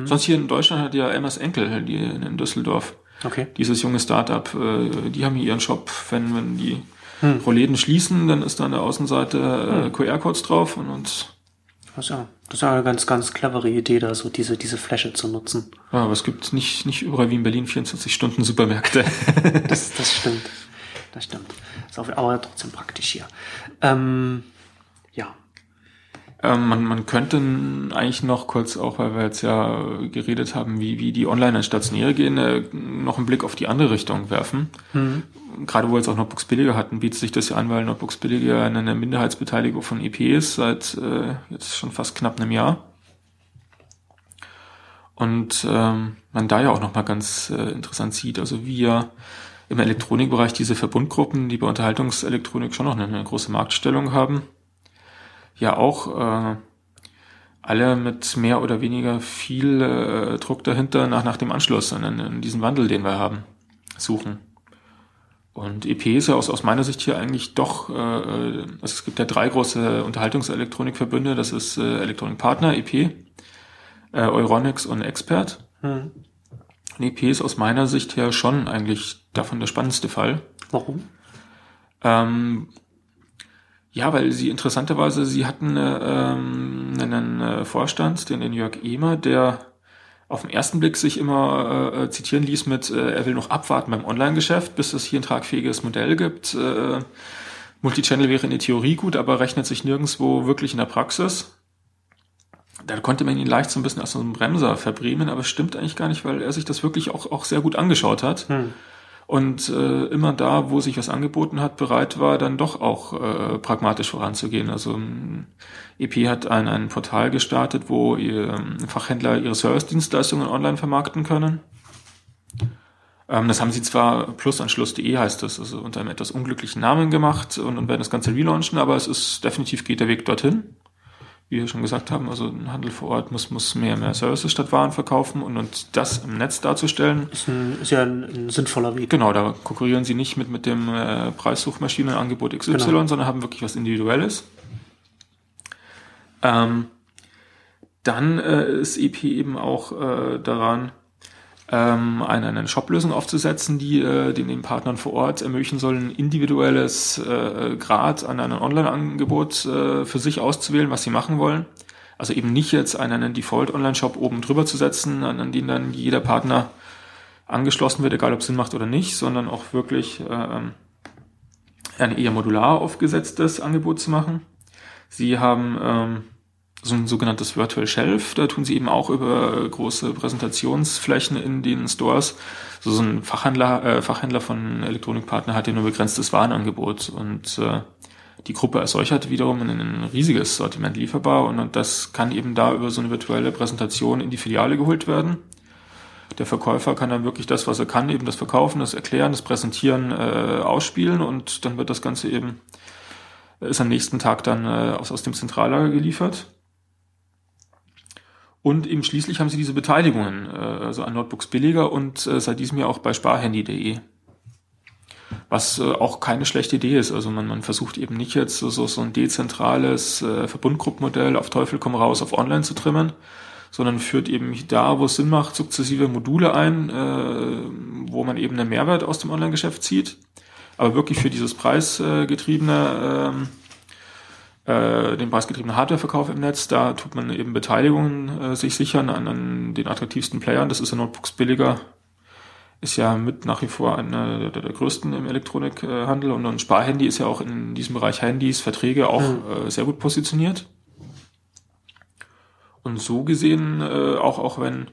Sonst hier in Deutschland hat ja Emmas Enkel, die in, Düsseldorf, Okay. dieses junge Startup, äh, die haben hier ihren Shop, wenn, wenn die Hm. Roläden schließen, dann ist da an der Außenseite äh, QR-Codes drauf und, und Das ja, das ist ja eine ganz, ganz clevere Idee, da so diese, diese Fläche zu nutzen. ja, aber es gibt nicht, nicht überall wie in Berlin 24 Stunden Supermärkte. Das, das stimmt. Das stimmt. Ist auch, aber trotzdem praktisch hier. Ähm, ja. ähm, man, man könnte eigentlich noch kurz, auch weil wir jetzt ja geredet haben, wie, wie die Online an Stationäre gehen, äh, noch einen Blick auf die andere Richtung werfen. Gerade wo wir jetzt auch Notebooks billiger hatten, bietet sich das ja an, weil Notebooks billiger eine Minderheitsbeteiligung von EP ist seit äh, jetzt schon fast knapp einem Jahr. Und ähm, man da ja auch nochmal ganz äh, interessant sieht, also wie ja im Elektronikbereich diese Verbundgruppen, die bei Unterhaltungselektronik schon noch eine, eine große Marktstellung haben, ja auch äh, alle mit mehr oder weniger viel äh, Druck dahinter nach, nach dem Anschluss an, an, an diesen Wandel, den wir haben, suchen. Und EP ist ja aus, aus meiner Sicht hier eigentlich doch, äh, also es gibt ja drei große Unterhaltungselektronikverbünde, das ist äh, Electronic Partner, EP, äh, Euronics und Expert. Hm. Und EP ist aus meiner Sicht her schon eigentlich davon der spannendste Fall. Warum? Ähm, ja, weil sie interessanterweise, sie hatten äh, ähm, einen äh, Vorstand, den, den Jörg Ehmer, der auf den ersten Blick sich immer äh, zitieren ließ mit, äh, er will noch abwarten beim Online-Geschäft, bis es hier ein tragfähiges Modell gibt. Äh, Multichannel wäre in der Theorie gut, aber rechnet sich nirgendwo wirklich in der Praxis. Da konnte man ihn leicht so ein bisschen als so einen Bremser verbriemen, aber es stimmt eigentlich gar nicht, weil er sich das wirklich auch, auch sehr gut angeschaut hat. Hm. und äh, immer da, wo sich was angeboten hat, bereit war, dann doch auch äh, pragmatisch voranzugehen. Also ähm, EP hat ein, ein Portal gestartet, wo ihr, ähm, Fachhändler ihre Service-Dienstleistungen online vermarkten können. Ähm, das haben sie zwar plusanschluss.de heißt das, also unter einem etwas unglücklichen Namen gemacht und, und werden das Ganze relaunchen, aber es ist definitiv geht der Weg dorthin wie wir schon gesagt haben, also ein Handel vor Ort muss, muss mehr, mehr Services statt Waren verkaufen und, und das im Netz darzustellen. Ist, ein, ist ja ein, ein sinnvoller Weg. Genau, da konkurrieren sie nicht mit, mit dem äh, Preissuchmaschinenangebot XY, genau. sondern haben wirklich was Individuelles. Ähm, dann äh, ist EP eben auch äh, daran, ähm, eine, eine Shop-Lösung aufzusetzen, die äh, den, den Partnern vor Ort ermöglichen sollen, individuelles äh, Grad an einem Online-Angebot äh, für sich auszuwählen, was sie machen wollen. Also eben nicht jetzt einen, einen Default-Online-Shop oben drüber zu setzen, an, an den dann jeder Partner angeschlossen wird, egal ob es Sinn macht oder nicht, sondern auch wirklich äh, ein eher modular aufgesetztes Angebot zu machen. Sie haben ähm, so ein sogenanntes Virtual Shelf. Da tun sie eben auch über große Präsentationsflächen in den Stores. So, ein Fachhändler, äh, Fachhändler von Elektronikpartner hat ja nur begrenztes Warenangebot und äh, die Gruppe als solche hat wiederum ein riesiges Sortiment lieferbar und, und das kann eben da über so eine virtuelle Präsentation in die Filiale geholt werden. Der Verkäufer kann dann wirklich das, was er kann, eben das Verkaufen, das Erklären, das Präsentieren äh, ausspielen und dann wird das Ganze eben, ist am nächsten Tag dann äh, aus, aus dem Zentrallager geliefert. Und eben schließlich haben sie diese Beteiligungen, äh, also an Notebooks billiger und äh, seit diesem Jahr auch bei sparhandy.de. Was äh, auch keine schlechte Idee ist. Also man, man versucht eben nicht jetzt so, so ein dezentrales äh, Verbundgruppenmodell auf Teufel komm raus auf online zu trimmen, sondern führt eben da, wo es Sinn macht, sukzessive Module ein, äh, wo man eben einen Mehrwert aus dem Online-Geschäft zieht. Aber wirklich für dieses preisgetriebene äh, äh, den preisgetriebenen Hardwareverkauf im Netz. Da tut man eben Beteiligungen äh, sich sichern an, an den attraktivsten Playern. Das ist in Notebooks billiger. Ist ja mit nach wie vor einer der, der größten im Elektronikhandel und ein Sparhandy ist ja auch in diesem Bereich Handys, Verträge auch mhm. äh, sehr gut positioniert. Und so gesehen, äh, auch, auch wenn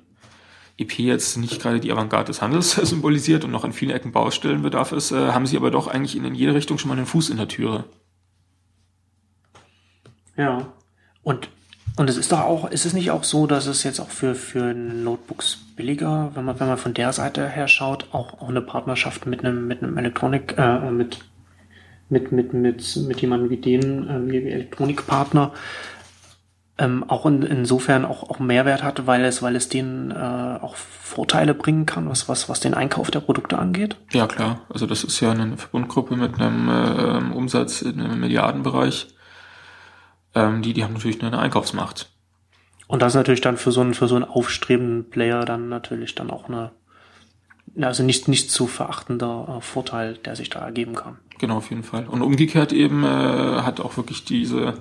EP jetzt nicht gerade die Avantgarde des Handels symbolisiert und noch an vielen Ecken Baustellenbedarf ist, äh, haben sie aber doch eigentlich in, in jede Richtung schon mal einen Fuß in der Türe. Ja. Und, und es ist doch auch, ist es nicht auch so, dass es jetzt auch für, für Notebooks billiger, wenn man, wenn man von der Seite her schaut, auch, auch eine Partnerschaft mit einem, mit einem Elektronik, äh, mit, mit, mit, mit, mit jemandem wie denen, äh, wie Elektronikpartner, ähm, auch in, insofern auch, auch Mehrwert hat, weil es, weil es denen äh, auch Vorteile bringen kann, was, was, was den Einkauf der Produkte angeht? Ja, klar. Also das ist ja eine Verbundgruppe mit einem äh, Umsatz in einem Milliardenbereich ähm, die, die haben natürlich nur eine Einkaufsmacht. Und das ist natürlich dann für so einen, für so einen aufstrebenden Player dann natürlich dann auch eine, also nicht, nicht zu verachtender äh, Vorteil, der sich da ergeben kann. Genau, auf jeden Fall. Und umgekehrt eben äh, hat auch wirklich diese,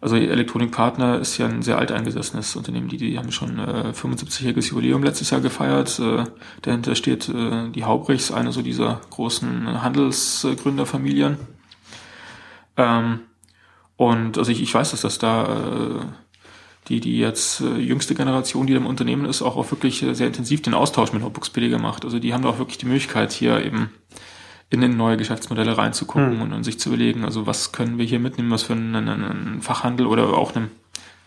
also Elektronikpartner ist ja ein sehr alteingesessenes Unternehmen, die, die haben schon äh, 75-jähriges Jubiläum letztes Jahr gefeiert. Äh, dahinter steht äh, die Haubrichs, eine so dieser großen Handelsgründerfamilien. Ähm, und also ich, ich weiß, dass das da äh, die, die jetzt äh, jüngste Generation, die im Unternehmen ist, auch, auch wirklich äh, sehr intensiv den Austausch mit Notebooks billiger macht. Also die haben da auch wirklich die Möglichkeit, hier eben in, in neue Geschäftsmodelle reinzugucken mhm. und, und sich zu überlegen, also was können wir hier mitnehmen, was für einen, einen Fachhandel oder auch einem,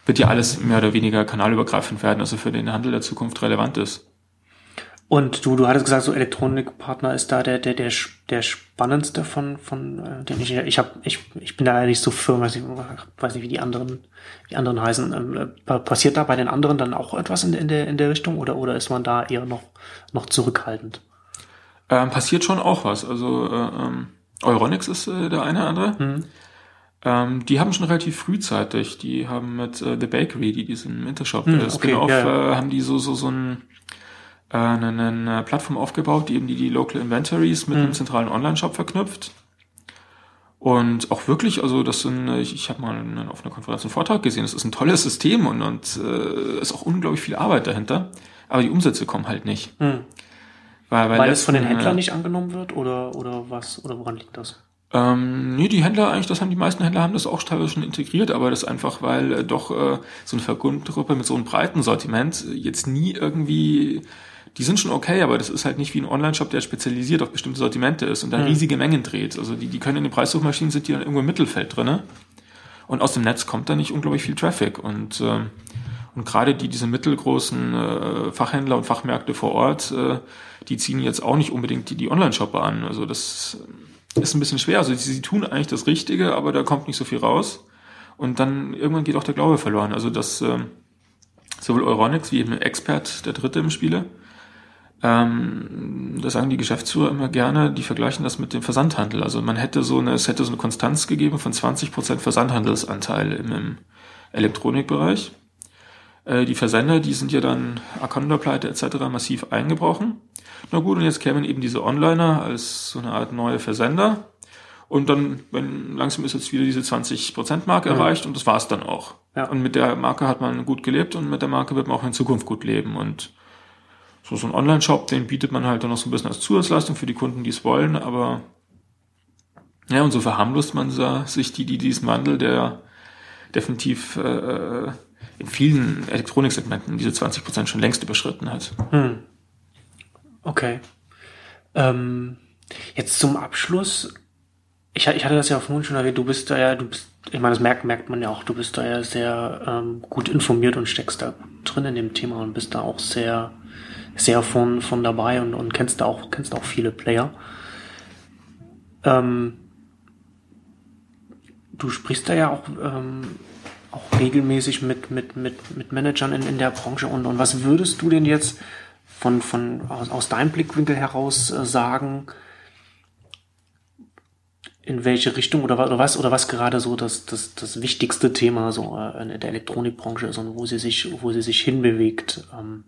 wird ja alles mehr oder weniger kanalübergreifend werden, also für den Handel der Zukunft relevant ist. Und du, du hattest gesagt, so Elektronikpartner ist da der, der, der, der spannendste von, von äh, den ich, ich hab, ich, ich bin da ja nicht so firm, weiß nicht, weiß nicht, wie die anderen, die anderen heißen. Ähm, äh, passiert da bei den anderen dann auch etwas in, in der, in der Richtung oder, oder ist man da eher noch, noch zurückhaltend? Ähm, passiert schon auch was. Also, äh, ähm, Euronics ist äh, der eine andere. Mhm. Ähm, die haben schon relativ frühzeitig, die haben mit äh, The Bakery, die diesen Intershop hm, okay, Spin-off, ja, ja. äh, haben die so, so, so ein eine, eine Plattform aufgebaut, die eben die, die Local Inventories mit mhm. einem zentralen Online-Shop verknüpft. Und auch wirklich, also das sind, ich, ich habe mal auf einer Konferenz einen Vortrag gesehen, das ist ein tolles System und, und äh, ist auch unglaublich viel Arbeit dahinter, aber die Umsätze kommen halt nicht. Mhm. Weil, weil, weil es von den Händlern nicht angenommen wird oder, oder was, oder woran liegt das? Ähm, nee, die Händler eigentlich, das haben die meisten Händler haben das auch teilweise schon integriert, aber das einfach, weil äh, doch äh, so eine Vergruppe mit so einem breiten Sortiment jetzt nie irgendwie, die sind schon okay, aber das ist halt nicht wie ein Online-Shop, der spezialisiert auf bestimmte Sortimente ist und da Hm. riesige Mengen dreht. Also die, die können in den Preissuchmaschinen sind die dann irgendwo im Mittelfeld drinne und aus dem Netz kommt da nicht unglaublich viel Traffic und ähm, und gerade die diese mittelgroßen äh, Fachhändler und Fachmärkte vor Ort, äh, die ziehen jetzt auch nicht unbedingt die, die Online-Shopper an. Also das ist ein bisschen schwer. Also sie, sie tun eigentlich das Richtige, aber da kommt nicht so viel raus. Und dann irgendwann geht auch der Glaube verloren. Also das ähm, sowohl Euronics wie eben Expert, der dritte im Spiele, ähm, das sagen die Geschäftsführer immer gerne, die vergleichen das mit dem Versandhandel. Also man hätte so eine, es hätte so eine Konstanz gegeben von 20% Versandhandelsanteil im, im Elektronikbereich. Äh, die Versender, die sind ja dann Akonda-Pleite etc. massiv eingebrochen. Na gut, und jetzt kämen eben diese Onliner als so eine Art neue Versender. Und dann, wenn langsam ist jetzt wieder diese 20%-Marke Mhm. erreicht und das war's dann auch. Ja. Und mit der Marke hat man gut gelebt und mit der Marke wird man auch in Zukunft gut leben. Und so, ein Online-Shop, den bietet man halt dann noch so ein bisschen als Zusatzleistung für die Kunden, die es wollen, aber ja, und so verharmlost man sich die, die diesen Wandel, der definitiv äh, in vielen Elektroniksegmenten diese 20% schon längst überschritten hat. Hm. Okay. Ähm, jetzt zum Abschluss. Ich, ich hatte das ja vorhin schon erwähnt, du bist da ja, du bist, ich meine, das merkt, merkt man ja auch, du bist da ja sehr ähm, gut informiert und steckst da drin in dem Thema und bist da auch sehr, sehr von, von dabei und, und kennst da auch, kennst auch viele Player. Ähm, du sprichst da ja auch, ähm, auch regelmäßig mit, mit, mit, mit Managern in, in der Branche und, und was würdest du denn jetzt von, von aus, aus deinem Blickwinkel heraus äh, sagen, in welche Richtung oder, wa- oder was oder was gerade so das, das, das wichtigste Thema so äh, in der Elektronikbranche ist und wo sie sich, wo sie sich hinbewegt. Ähm,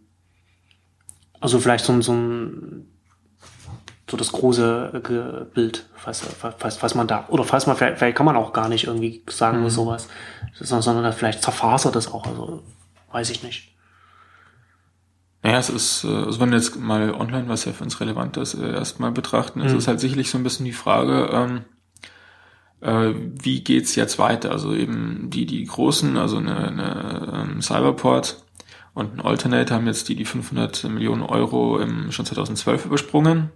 also vielleicht so, ein- so ein so das große Bild, was, was, was man da, oder falls man, vielleicht, vielleicht kann man auch gar nicht irgendwie sagen Mhm. sowas, sondern, vielleicht zerfasert das auch, also weiß ich nicht. Naja, es ist, äh, also wenn wir jetzt mal online, was ja für uns relevant ist, äh, erstmal betrachten, ist Mhm. es halt sicherlich so ein bisschen die Frage, ähm, äh, wie geht's jetzt weiter? Also eben die, die großen, also eine, eine ähm, Cyberport und ein Alternate haben jetzt die, die 500 Millionen Euro im, schon 2012 übersprungen.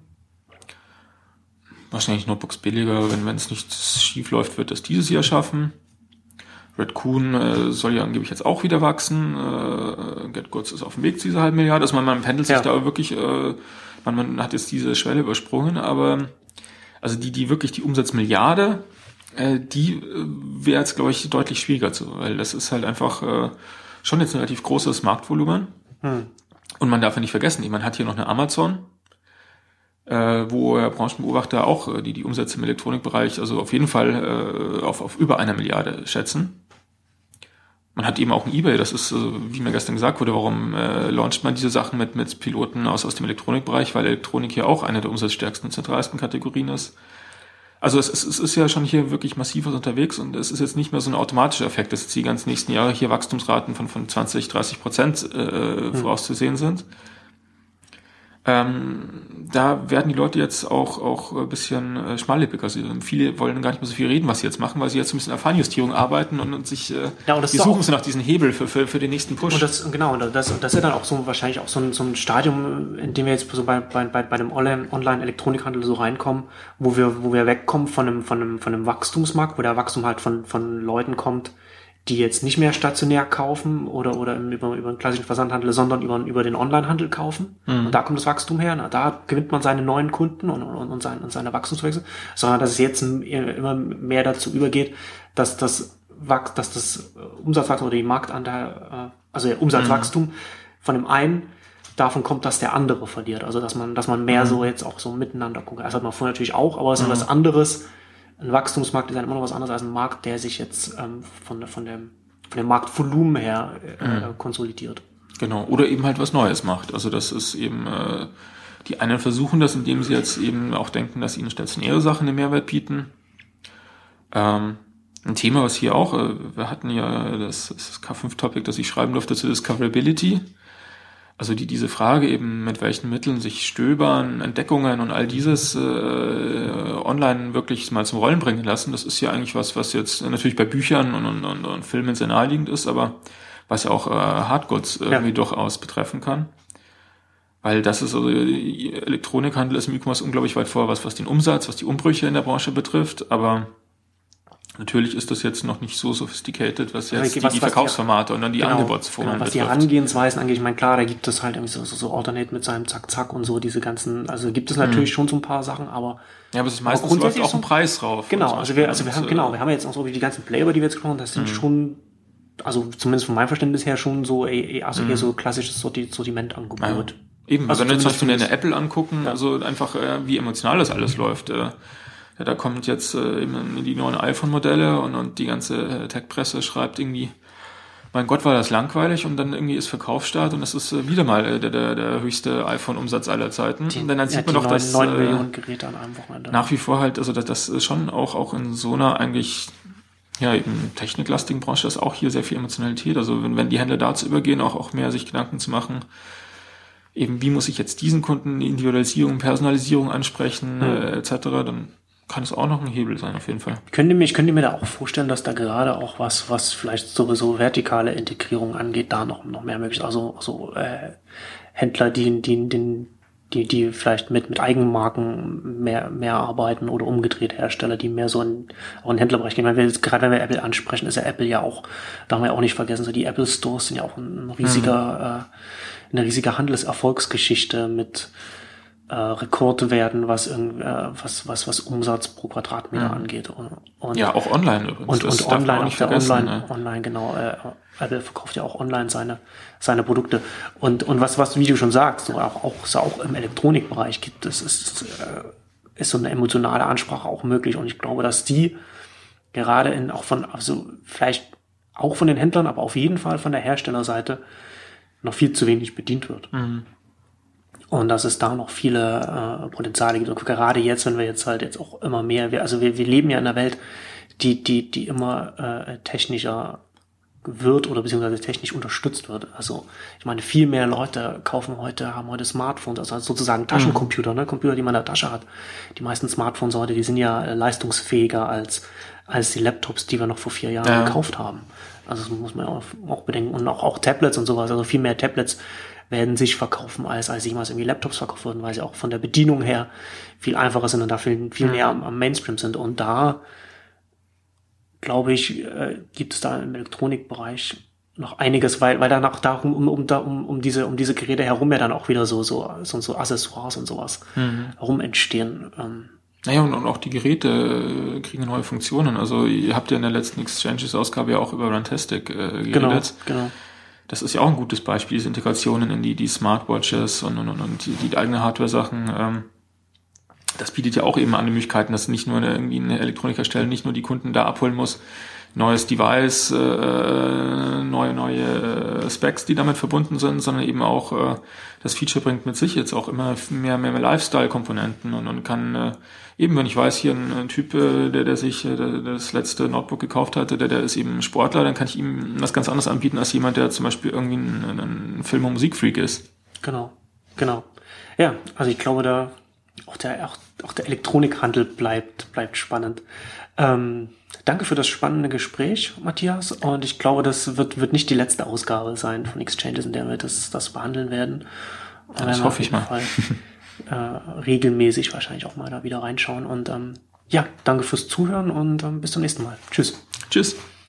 Wahrscheinlich Notebooks billiger, wenn es nicht schief läuft, wird das dieses Jahr schaffen. Red Coon äh, soll ja angeblich jetzt auch wieder wachsen. Äh, GetGoods ist auf dem Weg zu dieser halben Milliarde. Also man, man pendelt sich Ja. da wirklich, äh, man, man hat jetzt diese Schwelle übersprungen, aber also die, die wirklich die Umsatzmilliarde, äh, die äh, wäre jetzt, glaube ich, deutlich schwieriger zu, weil das ist halt einfach äh, schon jetzt ein relativ großes Marktvolumen. Hm. Und man darf ja nicht vergessen, man hat hier noch eine Amazon, äh, wo äh, Branchenbeobachter auch äh, die, die Umsätze im Elektronikbereich also auf jeden Fall äh, auf, auf über einer Milliarde schätzen. Man hat eben auch ein Ebay, das ist, äh, wie mir gestern gesagt wurde, warum äh, launcht man diese Sachen mit, mit Piloten aus, aus dem Elektronikbereich, weil Elektronik hier auch eine der umsatzstärksten und zentralsten Kategorien ist. Also es, es, es ist ja schon hier wirklich massiv was unterwegs und es ist jetzt nicht mehr so ein automatischer Effekt, dass jetzt die ganzen nächsten Jahre hier Wachstumsraten von, von 20, 30 Prozent äh, vorauszusehen sind. Ähm, da werden die Leute jetzt auch, auch ein bisschen äh, schmallippig. Also viele wollen gar nicht mehr so viel reden, was sie jetzt machen, weil sie jetzt ein bisschen an Feinjustierung arbeiten und, und sich, äh, Ja, und das die suchen so nach diesen Hebel für, für, für den nächsten Push. Und das, genau, und das, das ist ja dann auch so wahrscheinlich auch so ein, so ein Stadium, in dem wir jetzt so bei, bei, bei, bei dem Online- Online-Elektronikhandel so reinkommen, wo wir, wo wir wegkommen von einem, von einem, von einem Wachstumsmarkt, wo der Wachstum halt von, von Leuten kommt, die jetzt nicht mehr stationär kaufen oder, oder über, über einen klassischen Versandhandel, sondern über, über den Online-Handel kaufen. Und da kommt das Wachstum her. Na, da gewinnt man seine neuen Kunden und, und, und, sein, und seine Wachstumswechsel. Sondern dass es jetzt immer mehr dazu übergeht, dass das, dass das Umsatzwachstum oder die Marktanteil, äh, also der Umsatzwachstum von dem einen davon kommt, dass der andere verliert. Also dass man, dass man mehr so jetzt auch so miteinander konkurriert. Das hat man vorher natürlich auch, aber es ist was anderes. Ein Wachstumsmarkt ist ja immer noch was anderes als ein Markt, der sich jetzt ähm, von, von, dem, von dem Marktvolumen her äh, konsolidiert. Genau, oder eben halt was Neues macht. Also das ist eben, äh, die einen versuchen das, indem sie jetzt eben auch denken, dass ihnen stationäre Sachen einen Mehrwert bieten. Ähm, ein Thema, was hier auch, äh, wir hatten ja das, das K5-Topic, das ich schreiben durfte zu Discoverability. Also die, diese Frage eben, mit welchen Mitteln sich Stöbern, Entdeckungen und all dieses äh, online wirklich mal zum Rollen bringen lassen, das ist ja eigentlich was, was jetzt natürlich bei Büchern und, und, und, und Filmen sehr naheliegend ist, aber was ja auch äh, Hardgoods irgendwie ja. durchaus betreffen kann. Weil das ist also, Elektronikhandel ist im E-Commerce unglaublich weit vor, was, was den Umsatz, was die Umbrüche in der Branche betrifft, aber Natürlich ist das jetzt noch nicht so sophisticated, was jetzt was, die, die Verkaufsformate die, und dann die genau, Angebotsformen genau, Was betrifft. die Herangehensweisen angeht, ich meine, klar, da gibt es halt irgendwie so, so, so Alternate mit seinem Zack-Zack und so, diese ganzen, also gibt es natürlich mhm. schon so ein paar Sachen, aber ja, aber es ist meistens läuft auch ein Preis rauf. Genau, also wir, also wir haben, genau, wir haben jetzt auch so wie die ganzen Player, die wir jetzt gesprochen haben, das sind mhm. schon, also zumindest von meinem Verständnis her schon so, also mhm. hier so klassisches Sortimentangebot. Ja. Eben, also wenn wir zum Beispiel eine Apple angucken, ja. also einfach, äh, wie emotional das alles läuft. Äh, ja, da kommt jetzt äh, eben die neuen iPhone-Modelle und, und die ganze äh, Tech-Presse schreibt irgendwie, mein Gott, war das langweilig und dann irgendwie ist Verkaufsstart und das ist äh, wieder mal äh, der, der, der höchste iPhone-Umsatz aller Zeiten. Die, und dann, dann sieht man doch, dass äh, Millionen Geräte an einem Wochenende. nach wie vor halt, also das, das ist schon auch, auch in so einer eigentlich ja, eben techniklastigen Branche ist auch hier sehr viel Emotionalität. Also wenn, wenn die Händler dazu übergehen, auch, auch mehr sich Gedanken zu machen, eben wie muss ich jetzt diesen Kunden Individualisierung, Personalisierung ansprechen, mhm. äh, etc., dann kann es auch noch ein Hebel sein, auf jeden Fall. Könnt ihr mir, ich könnte mir da auch vorstellen, dass da gerade auch was, was vielleicht sowieso vertikale Integrierung angeht, da noch, noch mehr möglich ist. Also, also äh, Händler, die, die, die, die, die vielleicht mit, mit Eigenmarken mehr, mehr arbeiten oder umgedreht Hersteller, die mehr so in, auch in den Händlerbereich gehen. Wenn wir jetzt, gerade wenn wir Apple ansprechen, ist ja Apple ja auch, da haben wir ja auch nicht vergessen, so die Apple Stores sind ja auch ein riesiger, mhm. äh, eine riesige Handelserfolgsgeschichte mit, äh, Rekord werden, was, äh, was, was, was Umsatz pro Quadratmeter mhm. angeht. Und, und, ja, auch online übrigens. Und, und online, auch der online, ne? online, genau. Äh, Apple verkauft ja auch online seine, seine Produkte. Und, und was, was, wie du schon sagst, so auch, auch, so auch im Elektronikbereich gibt es, ist, äh, ist so eine emotionale Ansprache auch möglich. Und ich glaube, dass die gerade in, auch von, also vielleicht auch von den Händlern, aber auf jeden Fall von der Herstellerseite noch viel zu wenig bedient wird. Mhm und dass es da noch viele äh, Potenziale gibt. Und gerade jetzt, wenn wir jetzt halt jetzt auch immer mehr, wir, also wir, wir leben ja in einer Welt, die, die, die immer äh, technischer wird oder beziehungsweise technisch unterstützt wird. Also ich meine, viel mehr Leute kaufen heute, haben heute Smartphones, also sozusagen Taschencomputer, mhm. ne? Computer, die man in der Tasche hat. Die meisten Smartphones heute, die sind ja äh, leistungsfähiger als, als die Laptops, die wir noch vor vier Jahren ja. gekauft haben. Also das muss man auch, auch bedenken. Und auch, auch Tablets und sowas, also viel mehr Tablets werden sich verkaufen, als, als jemals irgendwie Laptops verkauft wurden, weil sie auch von der Bedienung her viel einfacher sind und da viel, viel näher am, am Mainstream sind. Und da, glaube ich, äh, gibt es da im Elektronikbereich noch einiges, weil, weil danach darum, um, um, um, um diese, um diese Geräte herum ja dann auch wieder so, so, so, so Accessoires und sowas mhm. herum entstehen. Ähm, naja, und, und auch die Geräte äh, kriegen neue Funktionen. Also ihr habt ja in der letzten Exchanges-Ausgabe ja auch über Runtastic äh, geredet. Genau, genau das ist ja auch ein gutes Beispiel, diese Integrationen in die, die Smartwatches und, und, und, die, die eigene Hardware-Sachen. Ähm, das bietet ja auch eben andere Möglichkeiten, dass nicht nur eine, irgendwie eine Elektronikerstelle nicht nur die Kunden da abholen muss, neues Device, äh, neue, neue äh, Specs, die damit verbunden sind, sondern eben auch äh, das Feature bringt mit sich jetzt auch immer mehr, mehr, mehr Lifestyle-Komponenten und, und kann äh, eben, wenn ich weiß, hier ein, ein Typ, äh, der, der sich äh, der, das letzte Notebook gekauft hatte, der, der ist eben Sportler, dann kann ich ihm was ganz anderes anbieten als jemand, der zum Beispiel irgendwie ein, ein Film- und Musikfreak ist. Genau, genau. Ja, also ich glaube, da auch der, auch, auch der Elektronikhandel bleibt, bleibt spannend. Ähm, danke für das spannende Gespräch, Matthias. Und ich glaube, das wird, wird nicht die letzte Ausgabe sein von Exchanges, in der wir das, das behandeln werden. Das hoffe ich mal. Fall, äh, regelmäßig wahrscheinlich auch mal da wieder reinschauen. Und ähm, ja, danke fürs Zuhören und ähm, bis zum nächsten Mal. Tschüss. Tschüss.